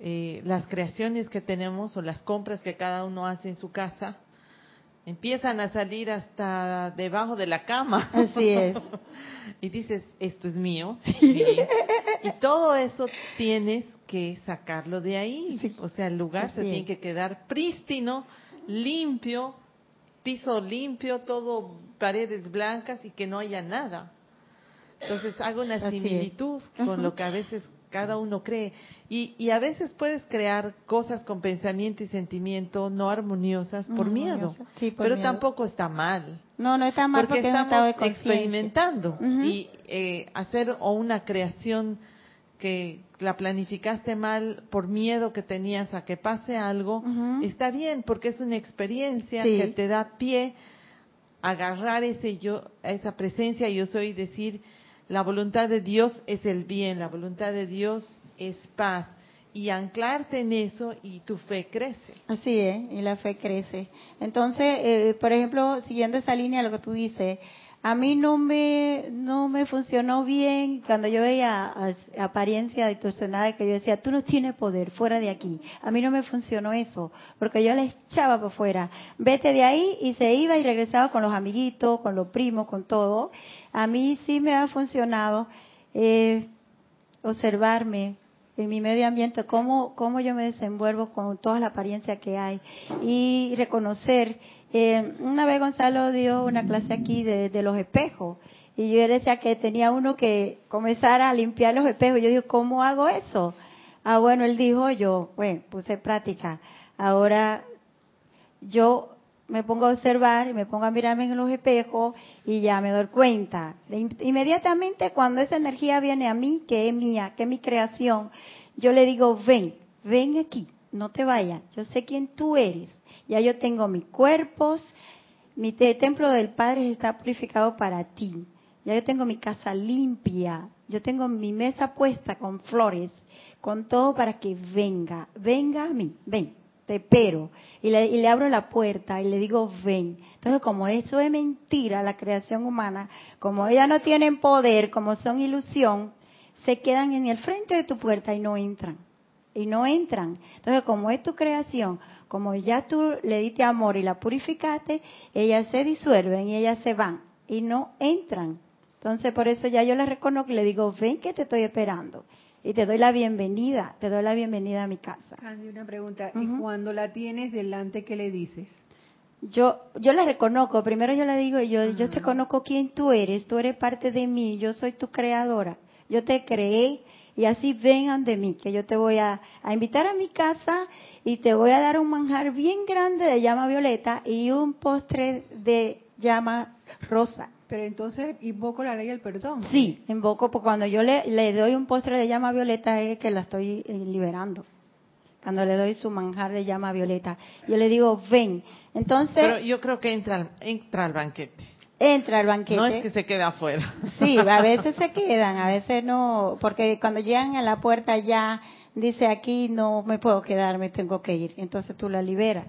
eh, las creaciones que tenemos o las compras que cada uno hace en su casa empiezan a salir hasta debajo de la cama. Así es. y dices, esto es mío. y todo eso tienes que sacarlo de ahí. O sea, el lugar se tiene que quedar prístino, limpio, piso limpio, todo paredes blancas y que no haya nada. Entonces hago una similitud con lo que a veces cada uno cree. Y, y, a veces puedes crear cosas con pensamiento y sentimiento no armoniosas por miedo. pero tampoco está mal. No, no está mal porque, estamos experimentando. Y eh, hacer o una creación que la planificaste mal por miedo que tenías a que pase algo, está bien porque es una experiencia que te da pie a agarrar ese yo, esa presencia yo soy decir, la voluntad de Dios es el bien, la voluntad de Dios es paz. Y anclarte en eso y tu fe crece. Así es, y la fe crece. Entonces, eh, por ejemplo, siguiendo esa línea, lo que tú dices, a mí no me no me funcionó bien cuando yo veía apariencia distorsionada que yo decía tú no tienes poder fuera de aquí a mí no me funcionó eso porque yo le echaba por fuera. Vete de ahí y se iba y regresaba con los amiguitos con los primos con todo. A mí sí me ha funcionado eh, observarme en mi medio ambiente, cómo, cómo yo me desenvuelvo con toda la apariencia que hay y reconocer. Eh, una vez Gonzalo dio una clase aquí de, de, los espejos y yo decía que tenía uno que comenzar a limpiar los espejos. Yo digo, ¿cómo hago eso? Ah, bueno, él dijo, yo, bueno, puse práctica. Ahora yo me pongo a observar y me pongo a mirarme en los espejos y ya me doy cuenta. Inmediatamente cuando esa energía viene a mí, que es mía, que es mi creación, yo le digo, ven, ven aquí, no te vayas, yo sé quién tú eres. Ya yo tengo mis cuerpos, mi templo del Padre está purificado para ti. Ya yo tengo mi casa limpia, yo tengo mi mesa puesta con flores, con todo para que venga, venga a mí, ven te espero. Y le, y le, abro la puerta y le digo, ven. Entonces, como eso es mentira, la creación humana, como ellas no tienen poder, como son ilusión, se quedan en el frente de tu puerta y no entran. Y no entran. Entonces, como es tu creación, como ya tú le diste amor y la purificaste, ellas se disuelven y ellas se van y no entran. Entonces, por eso ya yo les reconozco y le digo, ven que te estoy esperando y te doy la bienvenida, te doy la bienvenida a mi casa. Candy, una pregunta, ¿y cuando la tienes delante, qué le dices? Yo, yo la reconozco, primero yo le digo, yo, yo te conozco quién tú eres, tú eres parte de mí, yo soy tu creadora, yo te creé y así vengan de mí, que yo te voy a, a invitar a mi casa y te voy a dar un manjar bien grande de llama violeta y un postre de llama rosa. Pero entonces invoco la ley del perdón. Sí, invoco, porque cuando yo le, le doy un postre de llama violeta es que la estoy eh, liberando. Cuando le doy su manjar de llama violeta, yo le digo, ven. Entonces. Pero yo creo que entra, entra al banquete. Entra al banquete. No es que se queda afuera. Sí, a veces se quedan, a veces no, porque cuando llegan a la puerta ya dice aquí no me puedo quedar, me tengo que ir. Entonces tú la liberas.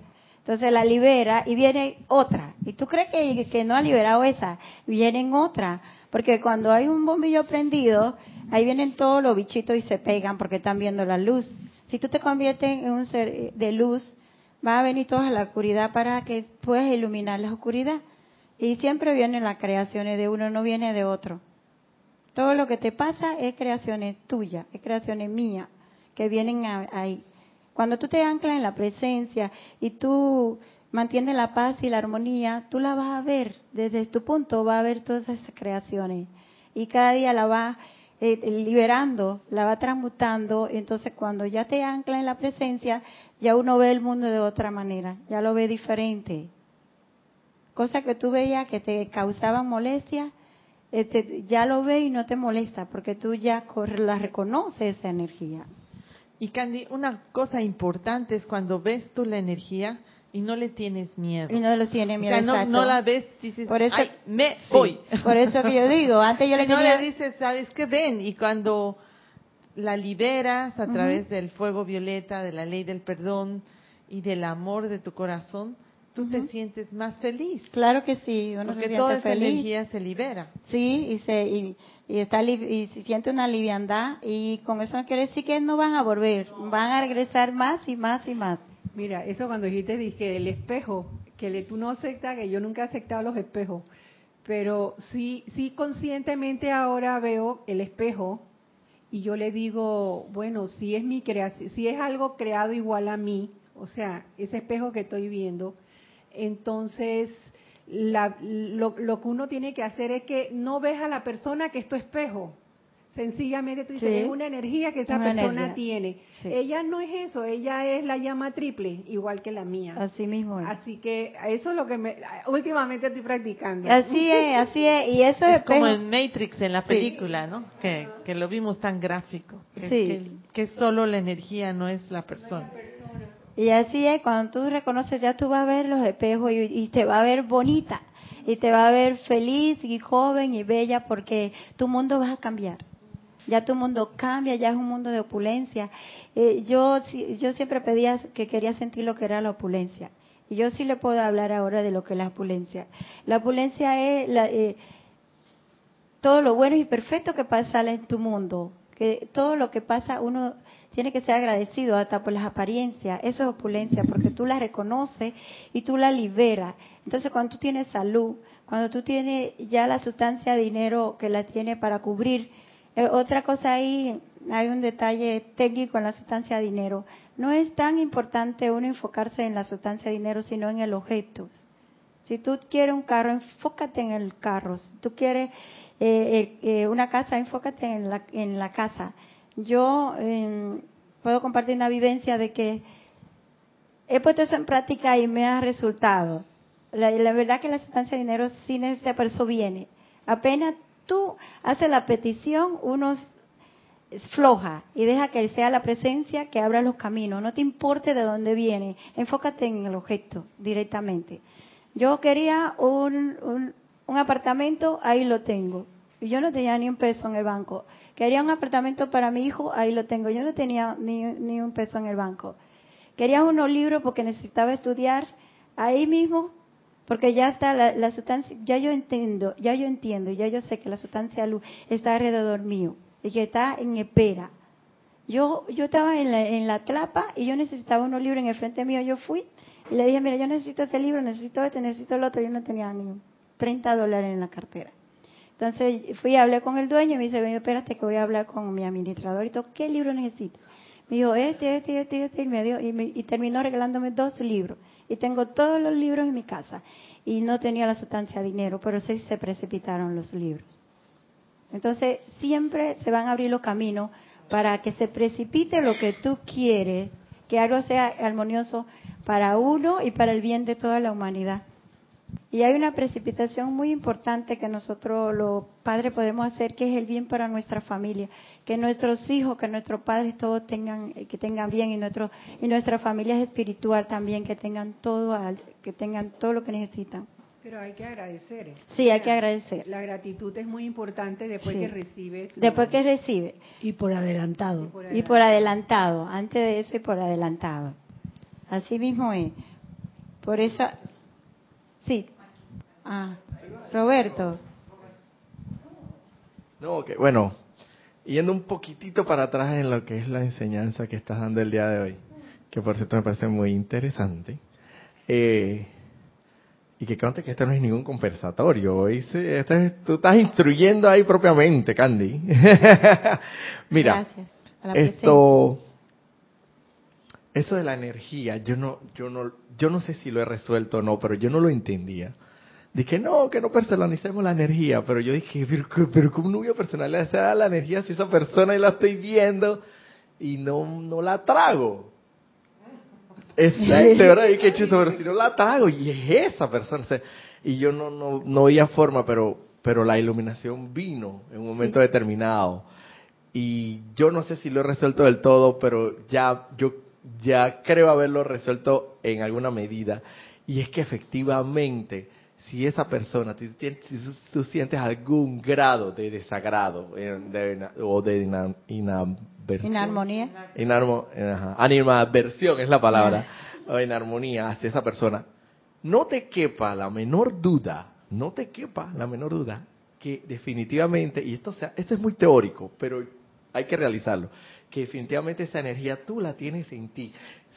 Entonces la libera y viene otra. ¿Y tú crees que, no ha liberado esa? Vienen otra. Porque cuando hay un bombillo prendido, ahí vienen todos los bichitos y se pegan porque están viendo la luz. Si tú te conviertes en un ser de luz, va a venir toda la oscuridad para que puedas iluminar la oscuridad. Y siempre vienen las creaciones de uno, no viene de otro. Todo lo que te pasa es creaciones tuyas, es creaciones mías, que vienen ahí. Cuando tú te anclas en la presencia y tú mantienes la paz y la armonía, tú la vas a ver desde tu punto, vas a ver todas esas creaciones. Y cada día la vas eh, liberando, la va transmutando. Entonces, cuando ya te ancla en la presencia, ya uno ve el mundo de otra manera, ya lo ve diferente. Cosas que tú veías que te causaban molestia, este, ya lo ve y no te molesta, porque tú ya la reconoces esa energía. Y Candy, una cosa importante es cuando ves tú la energía y no le tienes miedo. Y no le tienes miedo. O sea, no, la ves dices, por eso, me voy. Por eso que yo digo, antes yo le y no le dices, ¿sabes qué? Ven. Y cuando la liberas a través del fuego violeta, de la ley del perdón y del amor de tu corazón, tú te sientes más feliz. Claro que sí, uno porque toda esa energía se libera. Sí, y se y, está y se siente una liviandad y con eso no quiere decir que no van a volver, van a regresar más y más y más. Mira, eso cuando dijiste dije el espejo, que le, tú no aceptas, que yo nunca he aceptado los espejos, pero sí sí conscientemente ahora veo el espejo y yo le digo, bueno, si es mi creación, si es algo creado igual a mí, o sea, ese espejo que estoy viendo, entonces, lo, que uno tiene que hacer es que no ves a la persona que es tu espejo. Sencillamente tú dices, es una energía que esa persona tiene. Ella no es eso, ella es la llama triple, igual que la mía. Así mismo es. Así que eso es lo que me, últimamente estoy practicando. Así es, así es. Y eso es, como en Matrix, en la película, ¿no? Que, que, lo vimos tan gráfico. Que, que, que solo la energía no es la persona. Y así es, cuando tú reconoces, ya tú vas a ver los espejos y, te va a ver bonita, y te va a ver feliz y joven y bella porque tu mundo va a cambiar. Ya tu mundo cambia, ya es un mundo de opulencia. Eh, yo, yo siempre pedía que quería sentir lo que era la opulencia. Y yo sí le puedo hablar ahora de lo que es la opulencia. La opulencia es eh, todo lo bueno y perfecto que pasa en tu mundo. Que todo lo que pasa uno tiene que ser agradecido hasta por las apariencias. Eso es opulencia, porque tú la reconoces y tú la liberas. Entonces, cuando tú tienes salud, cuando tú tienes ya la sustancia dinero que la tiene para cubrir, eh, otra cosa ahí, hay un detalle técnico en la sustancia dinero. No es tan importante uno enfocarse en la sustancia dinero, sino en el objeto. Si tú quieres un carro, enfócate en el carro. Si tú quieres eh, eh, una casa, enfócate en la, en la casa yo em, puedo compartir una vivencia de que he puesto eso en práctica y me ha resultado. La, verdad que la sustancia de dinero sí eso viene. Apenas tú haces la petición, uno floja y deja que sea la presencia que abra los caminos. No te importe de dónde viene, enfócate en el objeto directamente. Yo quería un, un apartamento, ahí lo tengo. Y yo no tenía ni un peso en el banco. Quería un apartamento para mi hijo, ahí lo tengo. Yo no tenía ni, ni un peso en el banco. Quería unos libros porque necesitaba estudiar ahí mismo, porque ya está la, sustancia, ya yo entiendo, ya yo entiendo, ya yo sé que la sustancia luz está alrededor mío y que está en espera. Yo, yo estaba en la, en la tlapa y yo necesitaba unos libros en el frente mío. Yo fui y le dije, mira, yo necesito este libro, necesito este, necesito el otro. Yo no tenía ni 30 dólares en la cartera. Entonces fui y hablé con el dueño y me dice, espérate que voy a hablar con mi administrador y todo, ¿qué libro necesito? Me dijo, este, este, este, este, y, me dio, y, terminó regalándome dos libros. Y tengo todos los libros en mi casa. Y no tenía la sustancia de dinero, pero sí se precipitaron los libros. Entonces, siempre se van a abrir los caminos para que se precipite lo que tú quieres, que algo sea armonioso para uno y para el bien de toda la humanidad. Y hay una precipitación muy importante que nosotros los padres podemos hacer, que es el bien para nuestra familia, que nuestros hijos, que nuestros padres todos tengan, que tengan bien y nuestro y nuestra familia espiritual también, que tengan todo, que tengan todo lo que necesitan. Pero hay que agradecer. Sí, hay que agradecer. La gratitud es muy importante después que recibe. Después que recibe. Y por adelantado. Y por adelantado. y por adelantado. Antes de eso y por adelantado. Así mismo es. Por eso Sí. Ah, Roberto. No, que bueno, yendo un poquitito para atrás en lo que es la enseñanza que estás dando el día de hoy, que por cierto me parece muy interesante. Eh, y que conte que esto no es ningún conversatorio, hoy este tú estás instruyendo ahí propiamente, Candy. Mira, esto eso de la energía, yo no, yo no, yo no sé si lo he resuelto o no, pero yo no lo entendía. Dije, no, que no personalicemos la energía, pero yo dije, pero, pero ¿cómo no voy a personalizar la energía si esa persona y la estoy viendo y no, no la trago? Exacto, ¿verdad? Y qué chisto, pero si no la trago, y es esa persona. y yo no, no, no veía forma, pero, pero la iluminación vino en un momento determinado. Y yo no sé si lo he resuelto del todo, pero ya, yo ya creo haberlo resuelto en alguna medida. Y es que efectivamente, si esa persona, si tú, sientes algún grado de desagrado o de inarmonía, inarmo, animadversión es la palabra, o inarmonía hacia esa persona, no te quepa la menor duda, no te quepa la menor duda que definitivamente, y esto, sea, esto es muy teórico, pero hay que realizarlo, que definitivamente esa energía tú la tienes en ti.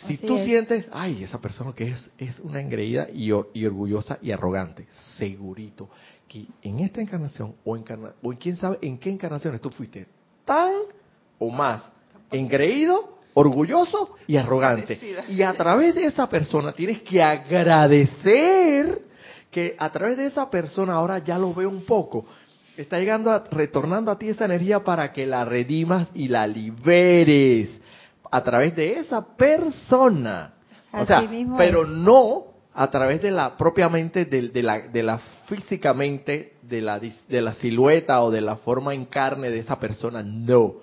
Si tú sientes, ay, esa persona que es, es una engreída y, orgullosa y arrogante, segurito que en esta encarnación o, o en quién sabe en qué encarnaciones tú fuiste tan o más engreído, orgulloso y arrogante. Y a través de esa persona tienes que agradecer que a través de esa persona ahora ya lo veo un poco está llegando, a, retornando a ti esa energía para que la redimas y la liberes a través de esa persona. o sea, pero no a través de la propiamente de, de, la, de la físicamente de la, de la silueta o de la forma en carne de esa persona, no,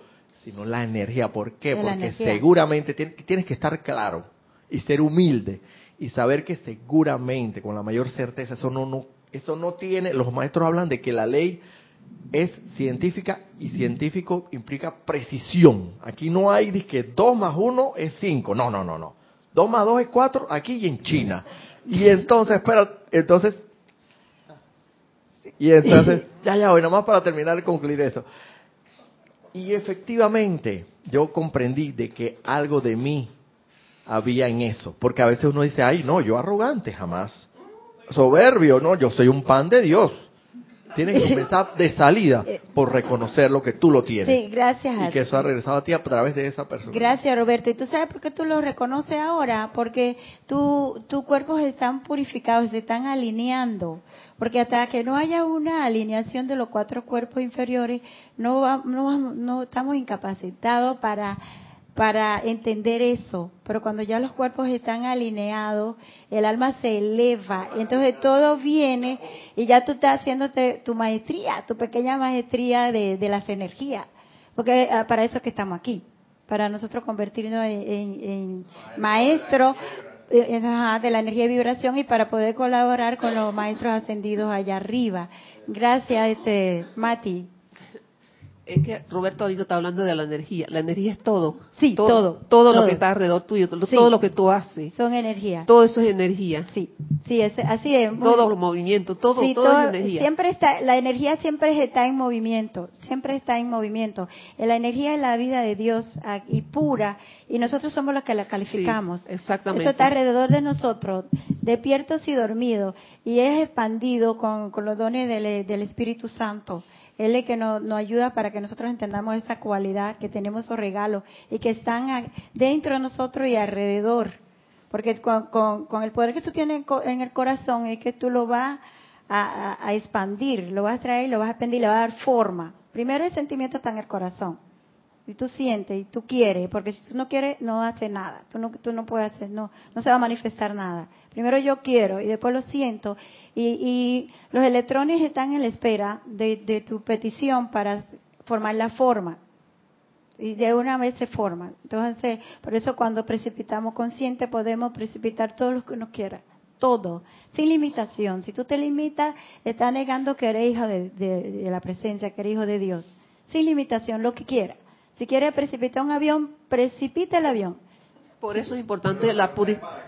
sino la energía. ¿Por qué? Porque seguramente tienes que estar claro y ser humilde y saber que seguramente, con la mayor certeza, eso no, no, eso no tiene, los maestros hablan de que la ley es científica y científico implica precisión. Aquí no hay que 2 más 1 es 5. No, no, no, no. 2 más 2 es 4 aquí y en China. Y entonces, espera, entonces, y entonces, ya, ya voy, nomás para terminar y concluir eso. Y efectivamente, yo comprendí de que algo de mí había en eso. Porque a veces uno dice, ay, no, yo arrogante jamás. Soberbio, no, yo soy un pan de Dios. Tienes que comenzar de salida eh, por reconocer lo que tú lo tienes. Sí, gracias. Y que eso ha regresado a ti a través de esa persona. Gracias, Roberto. ¿Y tú sabes por qué tú lo reconoces ahora? Porque tu, tus cuerpos están purificados, se están alineando. Porque hasta que no haya una alineación de los cuatro cuerpos inferiores, no, no, no estamos incapacitados para para entender eso, pero cuando ya los cuerpos están alineados, el alma se eleva, entonces todo viene y ya tú estás haciéndote tu maestría, tu pequeña maestría de, las energías, porque ah, para eso es que estamos aquí, para nosotros convertirnos en, maestros eh, de la energía y vibración y para poder colaborar con los maestros ascendidos allá arriba. Gracias, este Mati es que Roberto ahorita está hablando de la energía. La energía es todo. Sí, todo. Todo, lo que está alrededor tuyo, todo, lo que tú haces. Son energía. Todo eso es energía. Sí, sí, así es. Todo el movimiento, todo, todo, es energía. Siempre está, la energía siempre está en movimiento, siempre está en movimiento. La energía es la vida de Dios y pura, y nosotros somos los que la calificamos. exactamente. Eso está alrededor de nosotros, despiertos y dormidos, y es expandido con, los dones del Espíritu Santo. Él es que nos, ayuda para que nosotros entendamos esa cualidad, que tenemos esos regalos y que están dentro de nosotros y alrededor. Porque con, el poder que tú tienes en el corazón es que tú lo vas a, expandir, lo vas a traer, lo vas a expandir, le vas a dar forma. Primero el sentimiento está en el corazón. Y tú sientes y tú quieres, porque si tú no quieres, no hace nada. Tú no, tú no puedes hacer, no, no se va a manifestar nada. Primero yo quiero y después lo siento. Y, los electrones están en la espera de, tu petición para formar la forma. Y de una vez se forma. Entonces, por eso cuando precipitamos consciente podemos precipitar todo lo que uno quiera. Todo, sin limitación. Si tú te limitas, estás negando que eres hijo de, de la presencia, que eres hijo de Dios. Sin limitación, lo que quieras. Si quiere precipitar un avión, precipita el avión. Por eso es importante la purificación.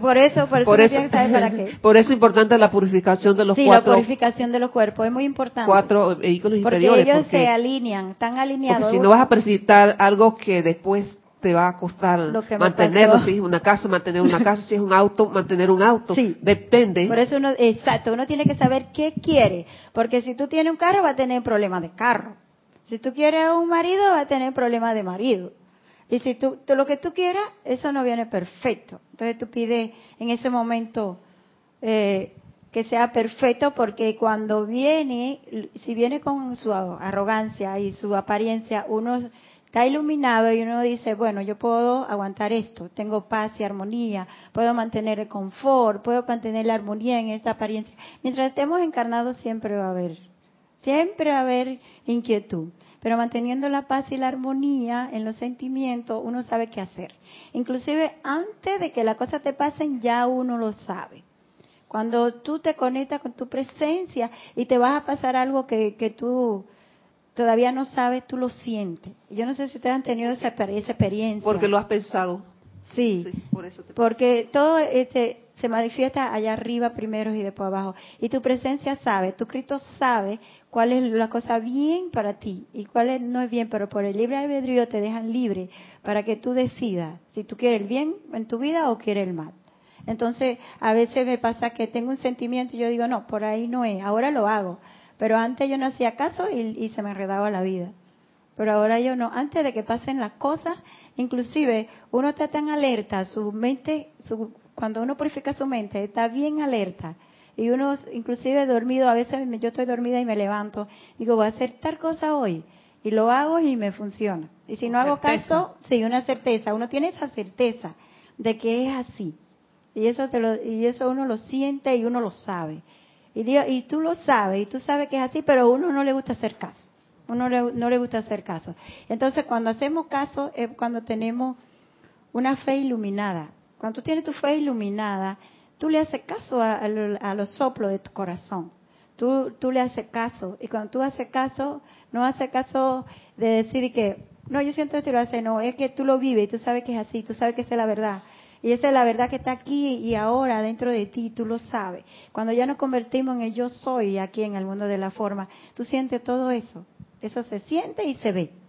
Por eso, por eso, por eso, para qué. Por eso es importante la purificación de los sí, cuatro. la purificación de los cuerpos es muy importante. Cuatro vehículos porque inferiores. Ellos se alinean, están alineados. Porque si no vas a precipitar algo que después te va a costar mantenerlo, si es una casa, mantener una casa, si es un auto, mantener un auto. Sí. Depende. Por eso uno, exacto, uno tiene que saber qué quiere. Porque si tú tienes un carro, va a tener problemas de carro. Si tú quieres un marido, va a tener problemas de marido. Y si tú, lo que tú quieras, eso no viene perfecto. Entonces tú pides en ese momento eh, que sea perfecto porque cuando viene, si viene con su arrogancia y su apariencia, uno está iluminado y uno dice, bueno, yo puedo aguantar esto, tengo paz y armonía, puedo mantener el confort, puedo mantener la armonía en esa apariencia. Mientras estemos encarnados siempre va a haber, siempre va a haber inquietud pero manteniendo la paz y la armonía en los sentimientos, uno sabe qué hacer. Inclusive antes de que las cosas te pasen, ya uno lo sabe. Cuando tú te conectas con tu presencia y te vas a pasar algo que, que tú todavía no sabes, tú lo sientes. Yo no sé si ustedes han tenido esa, experiencia. Porque lo has pensado. Sí, por eso porque todo este, se manifiesta allá arriba primero y después abajo. Y tu presencia sabe, tu Cristo sabe cuál es la cosa bien para ti y cuál no es bien, pero por el libre albedrío te dejan libre para que tú decidas si tú quieres el bien en tu vida o quieres el mal. Entonces, a veces me pasa que tengo un sentimiento y yo digo, no, por ahí no es, ahora lo hago. Pero antes yo no hacía caso y, y se me enredaba la vida. Pero ahora yo no. Antes de que pasen las cosas, inclusive uno está tan alerta, su mente, su cuando uno purifica su mente, está bien alerta. Y uno, inclusive dormido, a veces yo estoy dormida y me levanto, digo, voy a hacer tal cosa hoy. Y lo hago y me funciona. Y si no hago caso, sí, una certeza. Uno tiene esa certeza de que es así. Y eso, te lo, y eso uno lo siente y uno lo sabe. Y, y tú lo sabes, y tú sabes que es así, pero a uno no le gusta hacer caso. Uno no le gusta hacer caso. Entonces, cuando hacemos caso es cuando tenemos una fe iluminada. Cuando tú tienes tu fe iluminada, tú le haces caso a, los soplos de tu corazón. Tú, tú le haces caso. Y cuando tú haces caso, no haces caso de decir que, no, yo siento esto y lo hace. No, es que tú lo vives y tú sabes que es así, tú sabes que esa es la verdad. Y esa es la verdad que está aquí y ahora dentro de ti, tú lo sabes. Cuando ya nos convertimos en el yo soy aquí en el mundo de la forma, tú sientes todo eso. Eso se siente y se ve.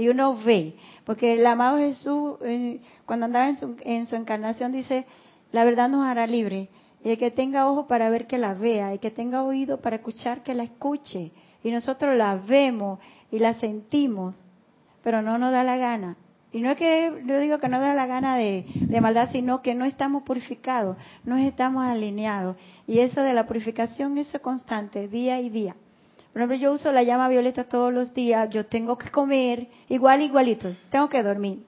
Y uno ve, porque el amado Jesús, cuando andaba en su, en su encarnación, dice, la verdad nos hará libre. Y el que tenga ojo para ver que la vea, y que tenga oído para escuchar que la escuche. Y nosotros la vemos y la sentimos, pero no nos da la gana. Y no es que yo digo que no da la gana de, de, maldad, sino que no estamos purificados, no estamos alineados. Y eso de la purificación, eso es constante, día y día. Por ejemplo, yo uso la llama violeta todos los días, yo tengo que comer igual, igualito, tengo que dormir.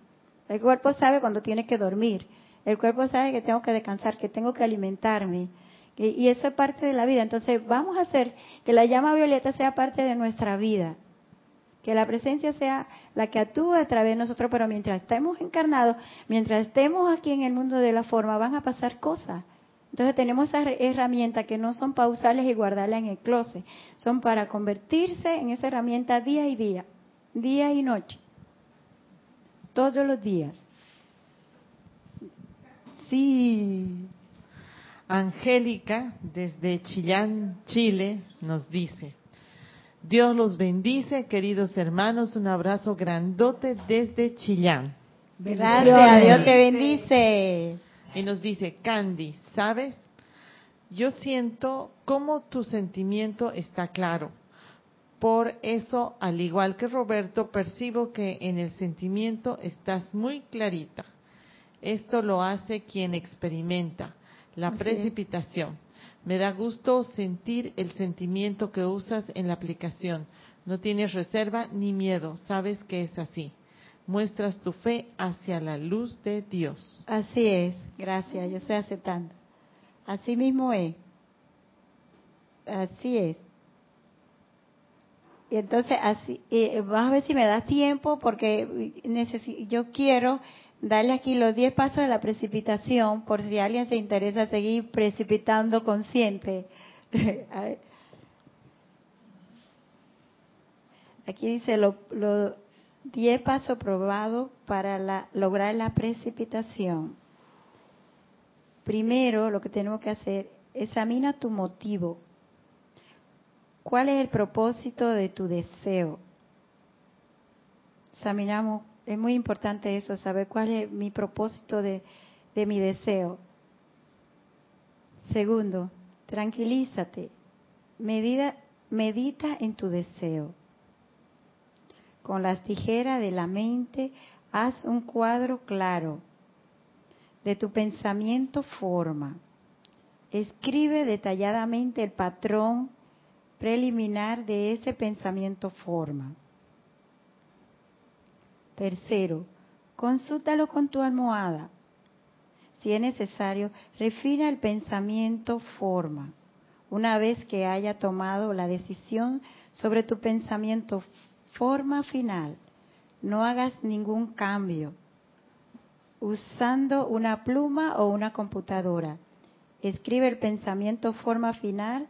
El cuerpo sabe cuando tiene que dormir, el cuerpo sabe que tengo que descansar, que tengo que alimentarme. Y, eso es parte de la vida. Entonces, vamos a hacer que la llama violeta sea parte de nuestra vida. Que la presencia sea la que actúe a través de nosotros, pero mientras estemos encarnados, mientras estemos aquí en el mundo de la forma, van a pasar cosas. Entonces tenemos esas herramientas que no son para usarlas y guardarlas en el closet, son para convertirse en esa herramienta día y día, día y noche, todos los días. Sí. Angélica, desde Chillán, Chile, nos dice, Dios los bendice, queridos hermanos, un abrazo grandote desde Chillán. Gracias, Dios te bendice. Y nos dice, Candy, ¿sabes? Yo siento cómo tu sentimiento está claro. Por eso, al igual que Roberto, percibo que en el sentimiento estás muy clarita. Esto lo hace quien experimenta la precipitación. Me da gusto sentir el sentimiento que usas en la aplicación. No tienes reserva ni miedo, sabes que es así muestras tu fe hacia la luz de Dios. Así es, gracias, yo estoy aceptando. Así mismo es. Así es. Y entonces, así, vamos a ver si me da tiempo, porque yo quiero darle aquí los 10 pasos de la precipitación, por si alguien se interesa seguir precipitando consciente. aquí dice lo, lo, Diez pasos probados para lograr la precipitación. Primero, lo que tenemos que hacer, examina tu motivo. ¿Cuál es el propósito de tu deseo? Examinamos, es muy importante eso, saber cuál es mi propósito de, de mi deseo. Segundo, tranquilízate. Medida, medita en tu deseo con las tijeras de la mente Haz un cuadro claro de tu pensamiento forma. Escribe detalladamente el patrón preliminar de ese pensamiento forma. Tercero, consúltalo con tu almohada. Si es necesario, refina el pensamiento forma. Una vez que haya tomado la decisión sobre tu pensamiento forma final, no hagas ningún cambio usando una pluma o una computadora. Escribe el pensamiento forma final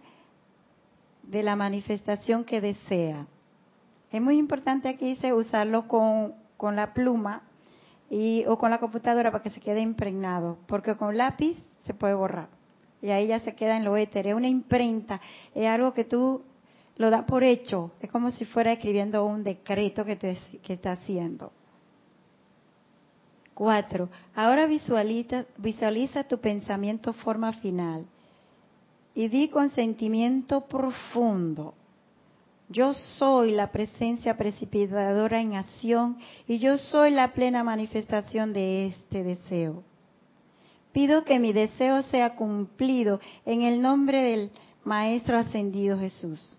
de la manifestación que desea. Es muy importante aquí dice usarlo con, con la pluma y, o con la computadora para que se quede impregnado, porque con lápiz se puede borrar. Y ahí ya se queda en lo éter. Es una imprenta, es algo que tú lo das por hecho. Es como si fuera escribiendo un decreto que, te, que está haciendo. Cuatro. Ahora visualiza, visualiza tu pensamiento forma final y di con sentimiento profundo. Yo soy la presencia precipitadora en acción y yo soy la plena manifestación de este deseo. Pido que mi deseo sea cumplido en el nombre del Maestro Ascendido Jesús.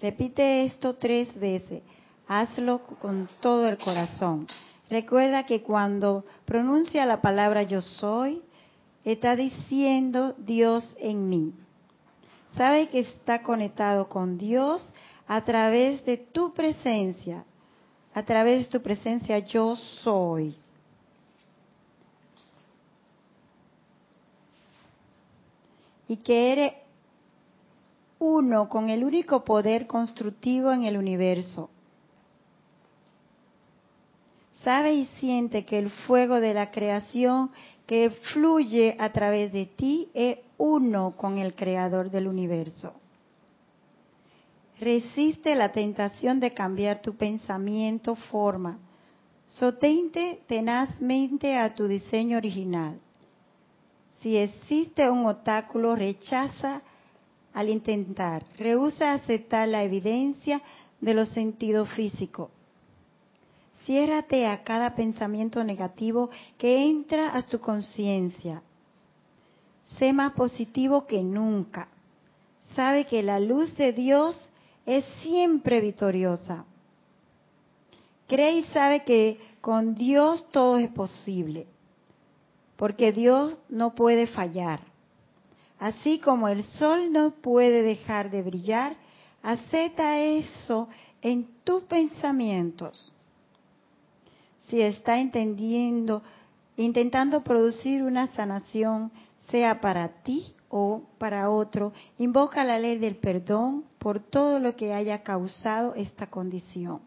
Repite esto tres veces. Hazlo con todo el corazón. Recuerda que cuando pronuncia la palabra yo soy, está diciendo Dios en mí. Sabe que está conectado con Dios a través de tu presencia. A través de tu presencia yo soy. Y que eres uno con el único poder constructivo en el universo. Sabe y siente que el fuego de la creación que fluye a través de ti es uno con el creador del universo. Resiste la tentación de cambiar tu pensamiento, forma. Sotente tenazmente a tu diseño original. Si existe un obstáculo, rechaza al intentar. Rehúsa aceptar la evidencia de los sentidos físicos. Ciérrate a cada pensamiento negativo que entra a tu conciencia. Sé más positivo que nunca. Sabe que la luz de Dios es siempre victoriosa. Cree y sabe que con Dios todo es posible, porque Dios no puede fallar. Así como el sol no puede dejar de brillar, acepta eso en tus pensamientos. Si está entendiendo, intentando producir una sanación, sea para ti o para otro, invoca la ley del perdón por todo lo que haya causado esta condición.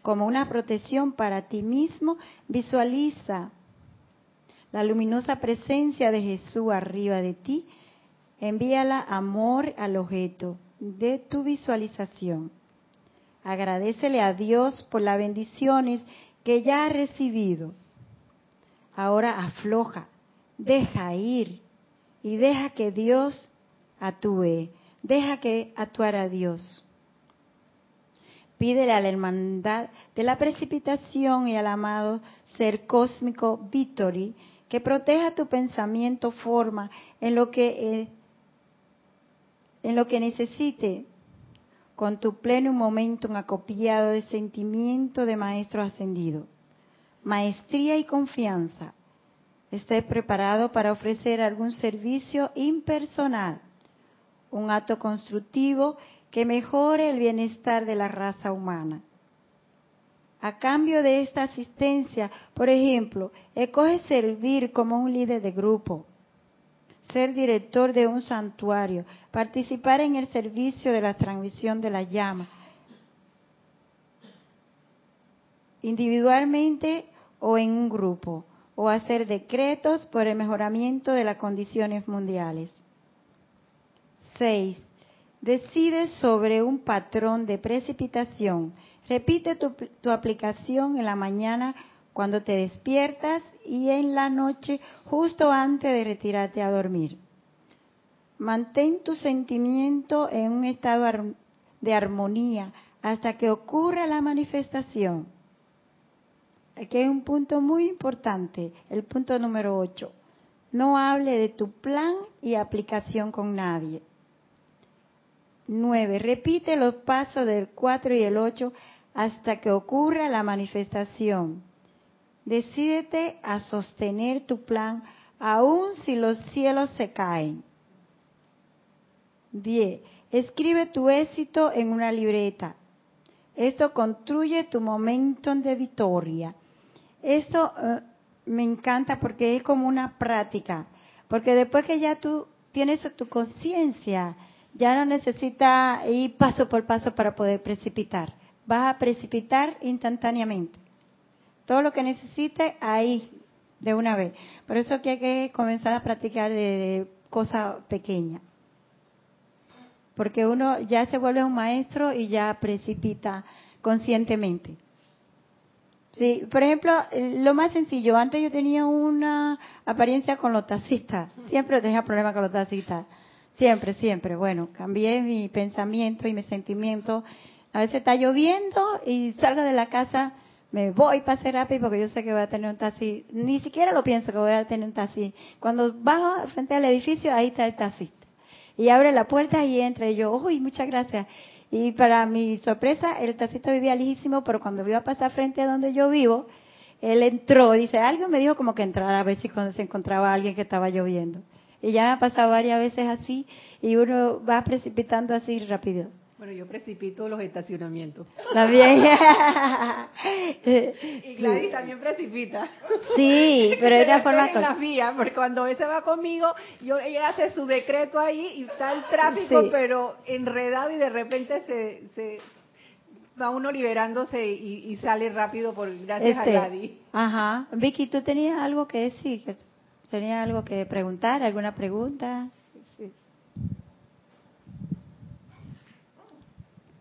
Como una protección para ti mismo, visualiza la luminosa presencia de Jesús arriba de ti, envíala amor al objeto de tu visualización. Agradecele a Dios por las bendiciones que ya ha recibido. Ahora afloja, deja ir y deja que Dios actúe, deja que actuara Dios. Pídele a la hermandad de la precipitación y al amado ser cósmico Victory que proteja tu pensamiento forma en lo que eh, en lo que necesite con tu pleno momento acopiado de sentimiento de maestro ascendido, maestría y confianza. Estés preparado para ofrecer algún servicio impersonal, un acto constructivo que mejore el bienestar de la raza humana a cambio de esta asistencia, por ejemplo, escoge servir como un líder de grupo, ser director de un santuario, participar en el servicio de la transmisión de la llama, individualmente o en un grupo, o hacer decretos por el mejoramiento de las condiciones mundiales. 6. Decide sobre un patrón de precipitación Repite tu, aplicación en la mañana cuando te despiertas y en la noche justo antes de retirarte a dormir. Mantén tu sentimiento en un estado de armonía hasta que ocurra la manifestación. aquí hay un punto muy importante, el punto número 8. No hable de tu plan y aplicación con nadie. 9. Repite los pasos del 4 y el 8 hasta que ocurra la manifestación. Decídete a sostener tu plan aun si los cielos se caen. 10. Escribe tu éxito en una libreta. Esto construye tu momento de victoria. Esto eh, me encanta porque es como una práctica. Porque después que ya tú tienes tu conciencia, ya no necesitas ir paso por paso para poder precipitar. Vas a precipitar instantáneamente. Todo lo que necesites ahí, de una vez. Por eso que hay que comenzar a practicar de cosas pequeñas porque uno ya se vuelve un maestro y ya precipita conscientemente. Sí, por ejemplo, lo más sencillo, antes yo tenía una apariencia con los taxistas, siempre tenía problemas con los taxistas, siempre, siempre. Bueno, cambié mi pensamiento y mi sentimiento. A veces está lloviendo y salgo de la casa, me voy para hacer rápido porque yo sé que voy a tener un taxi. Ni siquiera lo pienso que voy a tener un taxi. Cuando bajo frente al edificio, ahí está el taxi y abre la puerta y entra. Y yo, uy, muchas gracias. Y para mi sorpresa, el taxista vivía lejísimo, pero cuando iba a pasar frente a donde yo vivo, él entró. Dice, alguien me dijo como que entrara a ver si cuando se encontraba alguien que estaba lloviendo. Y ya me ha pasado varias veces así, y uno va precipitando así rápido. Bueno, yo precipito los estacionamientos. También. y Gladys también precipita. Sí, pero de una forma... En la vía, porque cuando ese va conmigo, yo, ella hace su decreto ahí y está el tráfico, pero enredado y de repente se, se va uno liberándose y, sale rápido por gracias a este, Gladys. Ajá. Vicky, ¿tú tenías algo que decir? ¿Tenías algo que preguntar? ¿Alguna pregunta?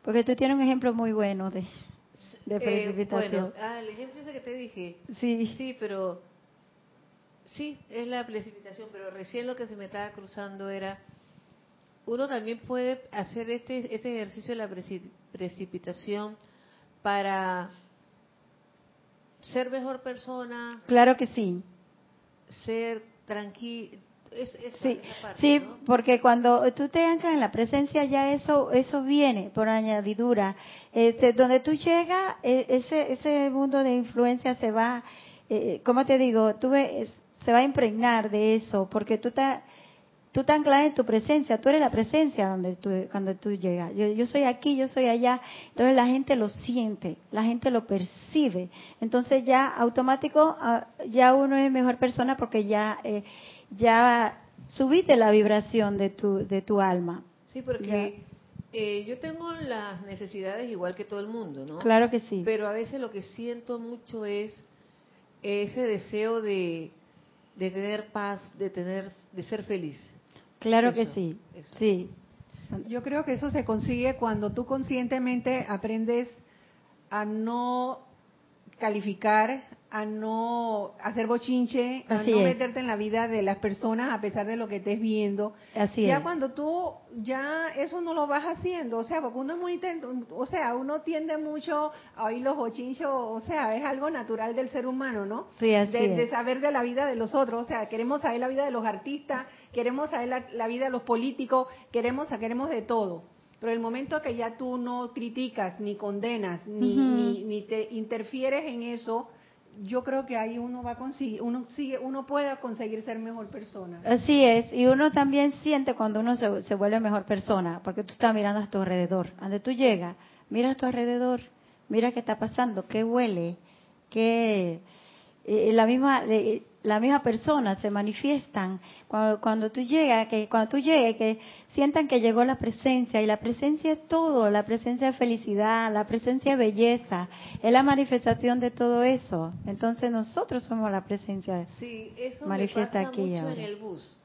Porque tú tienes un ejemplo muy bueno de, de eh, precipitación. bueno, ah, el ejemplo ese que te dije. Sí. Sí, pero sí, es la precipitación, pero recién lo que se me estaba cruzando era uno también puede hacer este este ejercicio de la precipitación para ser mejor persona. Claro que sí. Ser tranquilo, sí, sí porque cuando tú te anclas en la presencia ya eso eso viene por añadidura. Este, donde tú llegas, e, ese ese mundo de influencia se va, eh, ¿cómo te digo? Tú se va a impregnar de eso, porque tú estás tú te anclas en tu presencia, tú eres la presencia donde tú, cuando tú llegas. Yo, yo soy aquí, yo soy allá. Entonces la gente lo siente, la gente lo percibe. Entonces ya automático, ah, ya uno es mejor persona porque ya eh, ya subiste la vibración de tu, de tu alma. Sí, porque eh, yo tengo las necesidades igual que todo el mundo, ¿no? Claro que sí. Pero a veces lo que siento mucho es ese deseo de, de tener paz, de tener, de ser feliz. Claro que sí, sí. Yo creo que eso se consigue cuando tú conscientemente aprendes a no calificar, a no hacer bochinche, a no meterte en la vida de las personas a pesar de lo que estés viendo. Así ya cuando tú ya eso no lo vas haciendo, o sea, porque uno es muy o sea, uno tiende mucho a oír los bochinchos, o sea, es algo natural del ser humano, ¿no? Sí, así de, saber de la vida de los otros, o sea, queremos saber la vida de los artistas, queremos saber la, la vida de los políticos, queremos queremos de todo. Pero el momento que ya tú no criticas, ni condenas, ni, ni, te interfieres en eso, yo creo que ahí uno va a uno sigue, uno puede conseguir ser mejor persona. Así es, y uno también siente cuando uno se, se vuelve mejor persona, porque tú estás mirando a tu alrededor. Donde tú llegas, mira a tu alrededor, mira qué está pasando, qué huele, qué eh, la misma la misma persona se manifiestan cuando, cuando tú llegas, que cuando tú llegues, que sientan que llegó la presencia y la presencia es todo, la presencia de felicidad, la presencia de belleza, es la manifestación de todo eso. Entonces nosotros somos la presencia. Sí, eso manifiesta me pasa aquí mucho en el bus.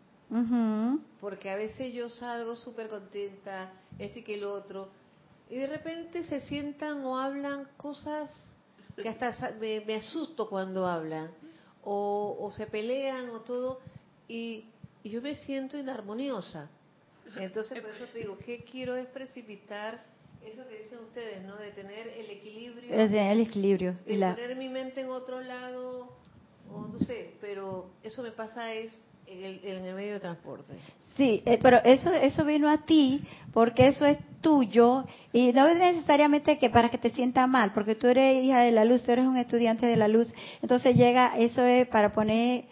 Porque a veces yo salgo súper contenta, este que el otro, y de repente se sientan o hablan cosas que hasta me asusto cuando hablan o, se pelean o todo, y, yo me siento inarmoniosa. Entonces, por eso te digo, ¿qué quiero es precipitar Eso que dicen ustedes, ¿no? De tener el equilibrio. De tener el equilibrio. De poner mi mente en otro lado, o no sé, pero eso me pasa es en el, medio de transporte. Sí, eh, pero eso eso vino a ti porque eso es tuyo y no es necesariamente que para que te sienta mal, porque tú eres hija de la luz, tú eres un estudiante de la luz, entonces llega, eso es para poner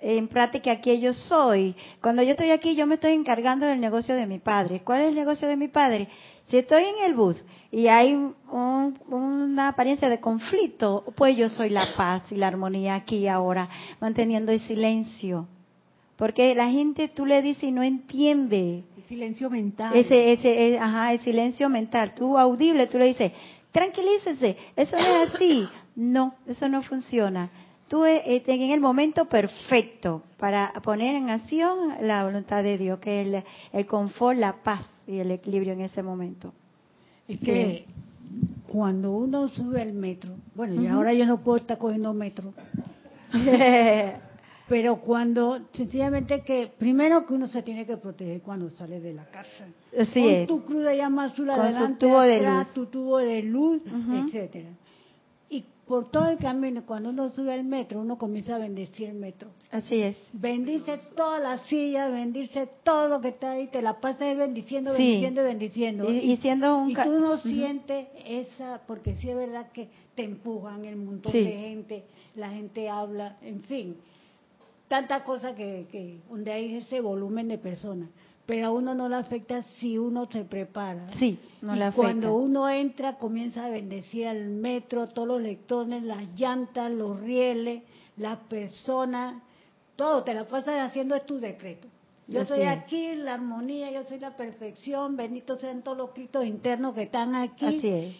en práctica aquí yo soy. Cuando yo estoy aquí, yo me estoy encargando del negocio de mi padre. ¿Cuál es el negocio de mi padre? Si estoy en el bus y hay una apariencia de conflicto, pues yo soy la paz y la armonía aquí y ahora, manteniendo el silencio porque la gente tú le dices y no entiende. El silencio mental. Ese, ese, ajá, el silencio mental. Tú audible, tú le dices, tranquilícese, eso no es así. No, eso no funciona. Tú eh, estás en el momento perfecto para poner en acción la voluntad de Dios, que es el, el confort, la paz y el equilibrio en ese momento. Es que cuando uno sube al metro, bueno, y ahora yo no puedo estar cogiendo metro. Pero cuando, sencillamente que, primero que uno se tiene que proteger cuando sale de la casa. Con tu cruda llama azul adelante, tubo de luz. tu tubo de luz, etcétera. Y por todo el camino, cuando uno sube al metro, uno comienza a bendecir el metro. Así es. Bendice todas las sillas, bendice todo lo que está ahí, te la pasas bendiciendo, bendiciendo y bendiciendo. Y, siendo un... Y tú no sientes esa, porque sí es verdad que te empujan el montón de gente, la gente habla, en fin tantas cosas que, que donde hay ese volumen de personas pero a uno no le afecta si uno se prepara. Sí, no le afecta. Cuando uno entra, comienza a bendecir al metro, todos los lectores, las llantas, los rieles, las personas, todo, te la pasas haciendo es tu decreto. Yo soy aquí, la armonía, yo soy la perfección, benditos sean todos los cristos internos que están aquí. Así es.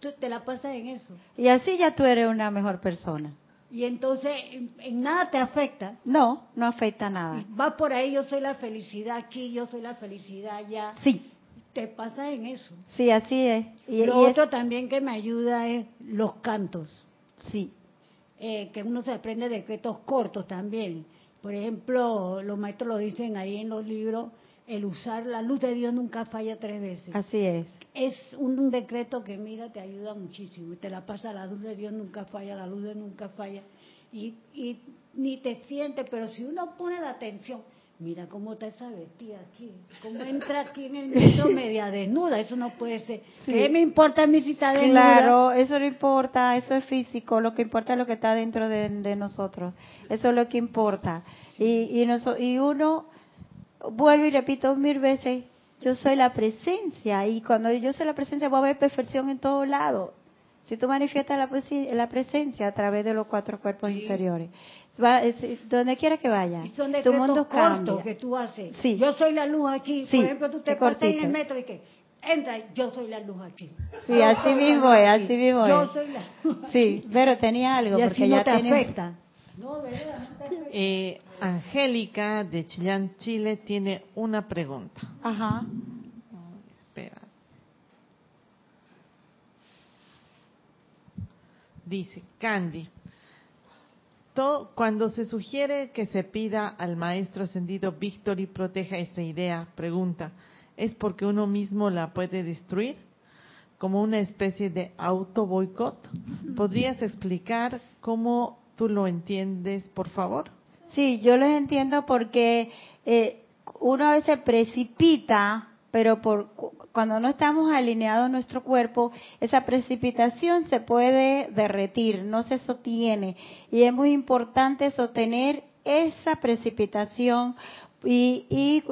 Tú te la pasas en eso. Y así ya tú eres una mejor persona. Y entonces en, nada te afecta. No, no afecta nada. va por ahí, yo soy la felicidad aquí, yo soy la felicidad allá. Sí. Te pasa en eso. Sí, así es. Y, lo otro también que me ayuda es los cantos. Sí. Eh, que uno se aprende decretos cortos también. Por ejemplo, los maestros lo dicen ahí en los libros, el usar la luz de Dios nunca falla tres veces. Así es. Es un, decreto que, mira, te ayuda muchísimo. Y te la pasa la luz de Dios nunca falla, la luz de nunca falla. Y, y ni te sientes, pero si uno pone la atención, mira cómo está esa vestida aquí, cómo entra aquí en el metro media desnuda, eso no puede ser. ¿Qué me importa mí si está desnuda? Claro, eso no importa, eso es físico, lo que importa es lo que está dentro de, nosotros, eso es lo que importa. Y, y, y uno vuelvo y repito mil veces, yo soy la presencia y cuando yo soy la presencia voy a ver perfección en todos lados. Si tú manifiestas la, presencia a través de los cuatro cuerpos inferiores, donde quiera que vaya, son tu mundo cambia. que tú haces. Sí. Yo soy la luz aquí. Por ejemplo, tú te pasas en el metro y que entra, yo soy la luz aquí. Sí, así mismo es, así mismo es. Yo soy la luz. Sí, pero tenía algo y porque ya te afecta. No, eh, Angélica de Chillán, Chile, tiene una pregunta. Ajá. espera. Dice, Candy, todo, cuando se sugiere que se pida al maestro ascendido Víctor y proteja esa idea, pregunta, ¿es porque uno mismo la puede destruir? Como una especie de auto boicot. ¿Podrías explicar cómo tú lo entiendes, por favor? Sí, yo lo entiendo porque eh, uno a veces precipita, pero por cuando no estamos alineados nuestro cuerpo, esa precipitación se puede derretir, no se sostiene. Y es muy importante sostener esa precipitación y, y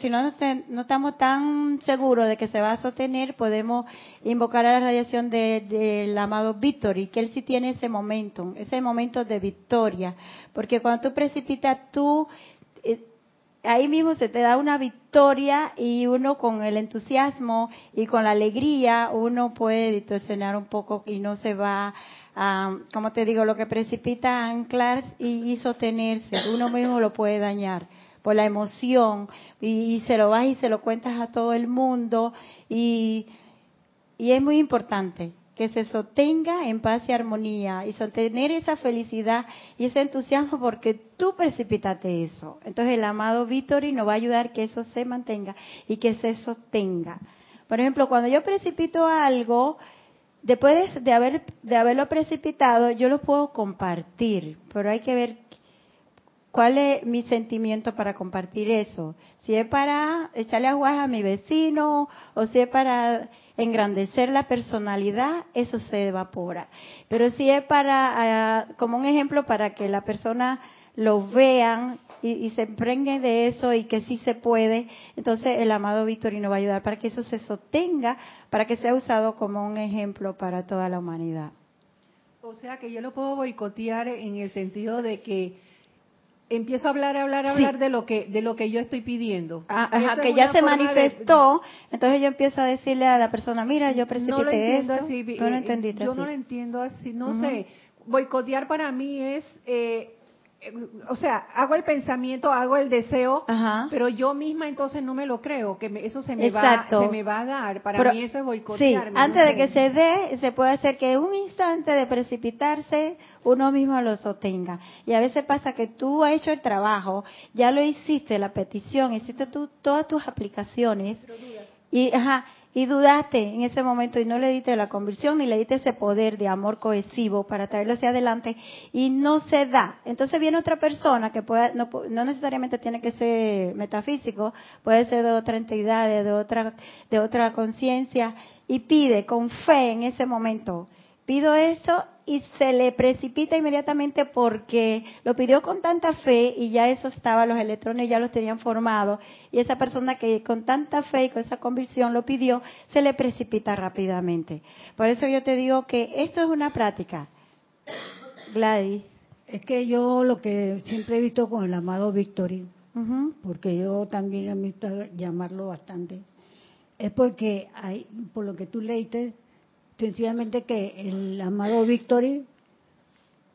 si no, no, estamos tan seguros de que se va a sostener, podemos invocar a la radiación del amado Victory, que él sí tiene ese momento, ese momento de victoria. Porque cuando tú precipitas, tú, eh, ahí mismo se te da una victoria y uno con el entusiasmo y con la alegría, uno puede distorsionar un poco y no se va a, como te digo, lo que precipita anclar y sostenerse, uno mismo lo puede dañar por la emoción y, se lo vas y se lo cuentas a todo el mundo y, y es muy importante que se sostenga en paz y armonía y sostener esa felicidad y ese entusiasmo porque tú precipitaste eso. Entonces el amado Vittori nos va a ayudar que eso se mantenga y que se sostenga. Por ejemplo, cuando yo precipito algo, después de, haber, de haberlo precipitado, yo lo puedo compartir, pero hay que ver cuál es mi sentimiento para compartir eso. Si es para echarle aguas a mi vecino o si es para engrandecer la personalidad, eso se evapora. Pero si es para, ah, como un ejemplo, para que la persona lo vean y, se emprende de eso y que sí se puede, entonces el amado Victorino va a ayudar para que eso se sostenga, para que sea usado como un ejemplo para toda la humanidad. O sea que yo lo puedo boicotear en el sentido de que empiezo a hablar, a hablar, a hablar de lo que de lo que yo estoy pidiendo. Ah, ajá, que ya se manifestó, entonces yo empiezo a decirle a la persona, mira, yo precipité no lo entiendo esto. Así, no lo eh, entendiste Yo no lo entiendo así, no sé. Boicotear para mí es eh, o sea, hago el pensamiento, hago el deseo, pero yo misma entonces no me lo creo, que eso se me va se me va a dar. Para mí eso es boicotear. Sí, antes de que se dé, se puede hacer que un instante de precipitarse uno mismo lo sostenga. Y a veces pasa que tú has hecho el trabajo, ya lo hiciste, la petición, hiciste tú todas tus aplicaciones. Y ajá, y dudaste en ese momento y no le diste la conversión ni le diste ese poder de amor cohesivo para traerlo hacia adelante y no se da. Entonces viene otra persona que puede, no, no necesariamente tiene que ser metafísico, puede ser de otra entidad, de otra, de otra conciencia y pide con fe en ese momento. Pido eso y se le precipita inmediatamente porque lo pidió con tanta fe y ya eso estaba, los electrones ya los tenían formados y esa persona que con tanta fe y con esa convicción lo pidió, se le precipita rápidamente. Por eso yo te digo que esto es una práctica. Gladys. Es que yo lo que siempre he visto con el amado Victory, porque yo también he visto llamarlo bastante, es porque hay, por lo que tú leíste, sencillamente que el amado Victory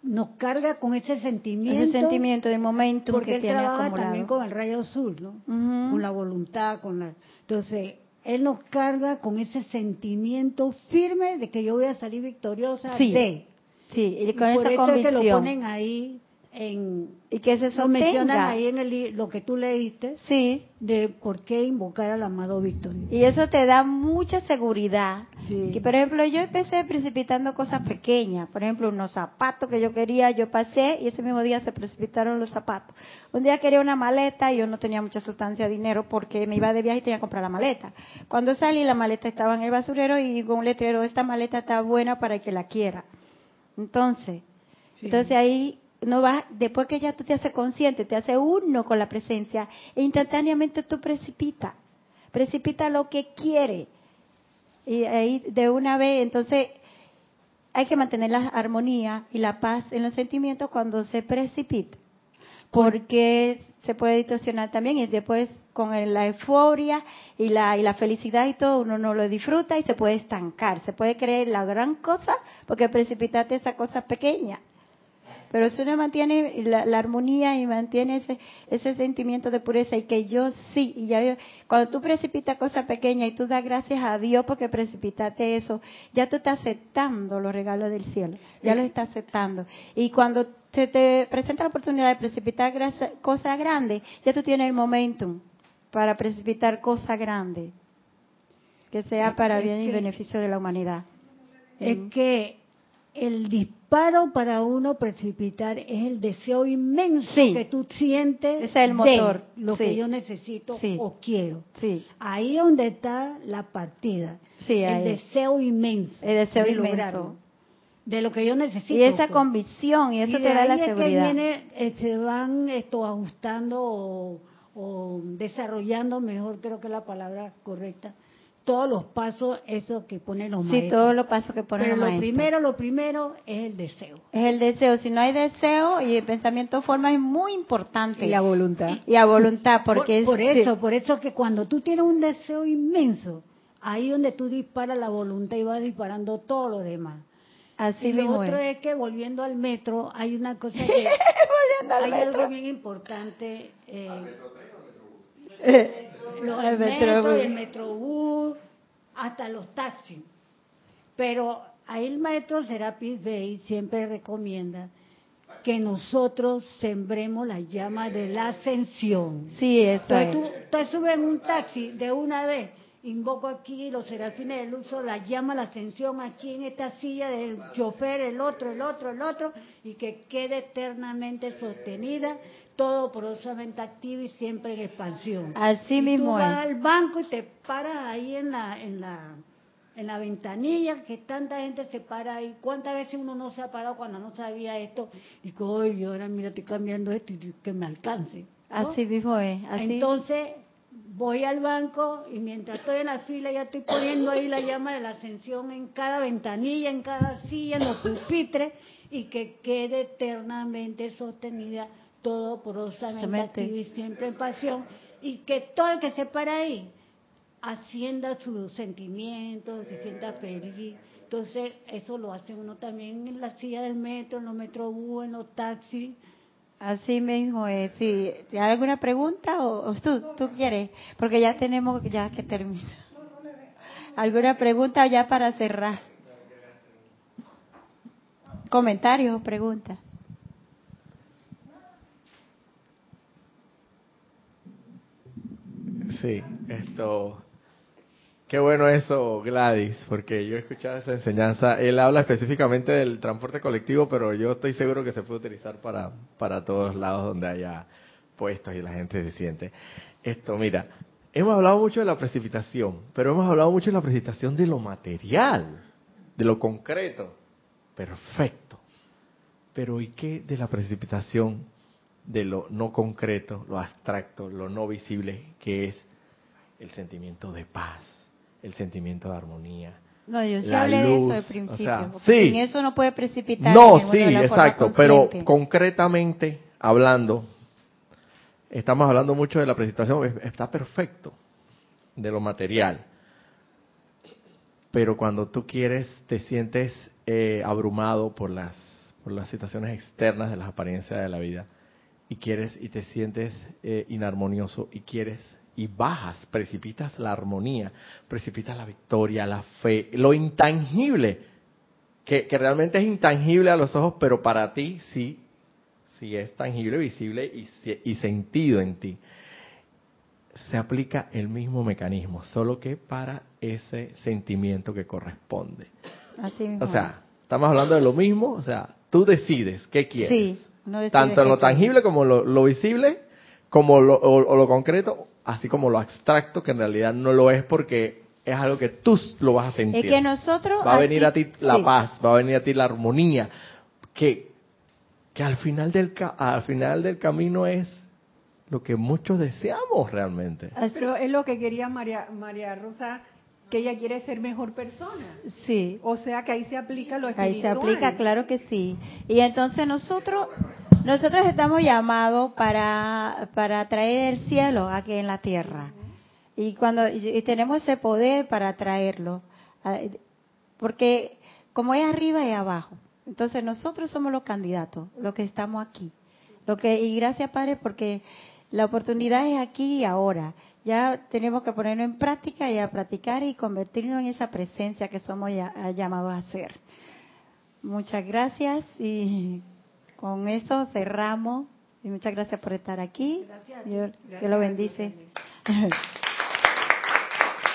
nos carga con ese sentimiento. Ese sentimiento de momento porque que él trabaja también con el rayo azul, ¿no? Con la voluntad, con la. Entonces, él nos carga con ese sentimiento firme de que yo voy a salir victoriosa sí. de. Sí, y con por eso se lo ponen ahí en y que se mencionan ahí en el, lo que tú leíste sí. de por qué invocar al amado Víctor. Y eso te da mucha seguridad. Que por ejemplo yo empecé precipitando cosas pequeñas. Por ejemplo unos zapatos que yo quería yo pasé y ese mismo día se precipitaron los zapatos. Un día quería una maleta y yo no tenía mucha sustancia dinero porque me iba de viaje y tenía que comprar la maleta. Cuando salí la maleta estaba en el basurero y con un letrero esta maleta está buena para el que la quiera entonces entonces ahí no va, después que ya tú te haces consciente, te haces uno con la presencia, e instantáneamente tú precipita, precipita lo que quiere. Y ahí de una vez, entonces hay que mantener la armonía y la paz en los sentimientos cuando se precipita, porque se puede distorsionar también y después con la euforia y la, y la felicidad y todo, uno no lo disfruta y se puede estancar, se puede creer la gran cosa porque precipitaste esa cosa pequeña. Pero si uno mantiene la, armonía y mantiene ese, ese sentimiento de pureza y que yo sí, y ya cuando tú precipitas cosas pequeñas y tú das gracias a Dios porque precipitaste eso, ya tú estás aceptando los regalos del cielo, ya lo estás aceptando. Y cuando se te presenta la oportunidad de precipitar cosas grandes, ya tú tienes el momentum para precipitar cosas grandes, que sea para bien y beneficio de la humanidad. Es que el disparo para uno precipitar es el deseo inmenso que tú sientes es el motor. de lo que yo necesito o quiero. Sí. Ahí es donde está la partida. el deseo inmenso. El deseo de inmenso. de lo que yo necesito. Y esa convicción, y eso te da la seguridad. Que viene, eh, se van esto ajustando o, o desarrollando, mejor creo que es la palabra correcta, todos los pasos esos que ponen los maestros. Sí, todos los pasos que ponen los maestros. Pero lo primero, lo primero es el deseo. Es el deseo. Si no hay deseo y el pensamiento forma es muy importante. Y la voluntad. Y la voluntad, porque por, eso, por eso que cuando tú tienes un deseo inmenso, ahí donde tú disparas la voluntad y vas disparando todo lo demás. Así y lo otro es. que volviendo al metro hay una cosa que hay algo bien importante. Eh, el metro, el metrobús, hasta los taxis. Pero ahí el maestro Serapis Bey siempre recomienda que nosotros sembremos la llama de la ascensión. Sí, eso Entonces tú, tú subes en un taxi de una vez invoco aquí los serafines del uso, la llama la ascensión aquí en esta silla del chofer, el otro, el otro, el otro, y que quede eternamente sostenida, todo porosamente activo y siempre en expansión. Así y mismo tú vas es. al banco y te paras ahí en la, en la, en la ventanilla, que tanta gente se para ahí. ¿Cuántas veces uno no se ha parado cuando no sabía esto? Y que, oye, ahora mira, estoy cambiando esto y que me alcance. ¿no? Así mismo es. Así. Entonces, voy al banco y mientras estoy en la fila ya estoy poniendo ahí la llama de la ascensión en cada ventanilla, en cada silla, en los pupitres y que quede eternamente sostenida todo porosamente activo y siempre en pasión y que todo el que se para ahí ascienda sus sentimientos, se sienta feliz. Entonces, eso lo hace uno también en la silla del metro, en los metrobús, en los taxis. Así mismo es. Sí. ¿Hay alguna pregunta o, o tú, tú quieres? Porque ya tenemos ya que terminar. ¿Alguna pregunta ya para cerrar? ¿Comentarios o preguntas? Sí, esto. Qué bueno eso, Gladys, porque yo he escuchado esa enseñanza. Él habla específicamente del transporte colectivo, pero yo estoy seguro que se puede utilizar para, para todos lados donde haya puestos y la gente se siente. Esto, mira, hemos hablado mucho de la precipitación, pero hemos hablado mucho de la precipitación de lo material, de lo concreto. Perfecto. Pero ¿y qué de la precipitación de lo no concreto, lo abstracto, lo no visible, que es el sentimiento de paz, el sentimiento de armonía? No, yo sí La hablé de eso luz, al o principio. sea, porque sí. sin eso no puede precipitar. No, en sí, de la forma exacto, pero concretamente hablando, estamos hablando mucho de la precipitación, es- está perfecto, de lo material. Pero cuando tú quieres, te sientes eh, abrumado por las, por las situaciones externas de las apariencias de la vida, y quieres y te sientes eh, inarmonioso y quieres y bajas, precipitas la armonía, precipitas la victoria, la fe, lo intangible, que, que realmente es intangible a los ojos, pero para ti sí, sí es tangible, visible y, se- y sentido en ti. Se aplica el mismo mecanismo, solo que para ese sentimiento que corresponde. Así mismo O sea, estamos hablando de lo mismo, o sea, tú decides qué es. quieres. sí, no Tanto en lo tangible como lo, lo visible, como lo, o, o lo concreto, así como lo abstracto, que en realidad no lo es porque es algo que tú lo vas a sentir. Es que nosotros va a venir a ti la sí. paz, va a venir a ti la armonía, que, que al final del ca- al final del camino es lo que muchos deseamos realmente. Pero es lo que quería María, María Rosa, que ella quiere ser mejor persona. sí. O sea que ahí se aplica lo espiritual. Ahí se aplica, claro que sí. Y entonces nosotros, nosotros estamos llamados para, para traer el cielo aquí en la tierra. Y cuando y, tenemos ese poder para traerlo, Ah, porque como es arriba y abajo, entonces nosotros somos los candidatos, los que estamos aquí. Lo que y gracias Padre porque la oportunidad es aquí y ahora. Ya tenemos que ponerlo en práctica y a practicar y convertirnos en esa presencia que somos ya- llamados a ser. Muchas gracias y con eso cerramos. Y muchas gracias por estar aquí. Dios, Dios lo bendice.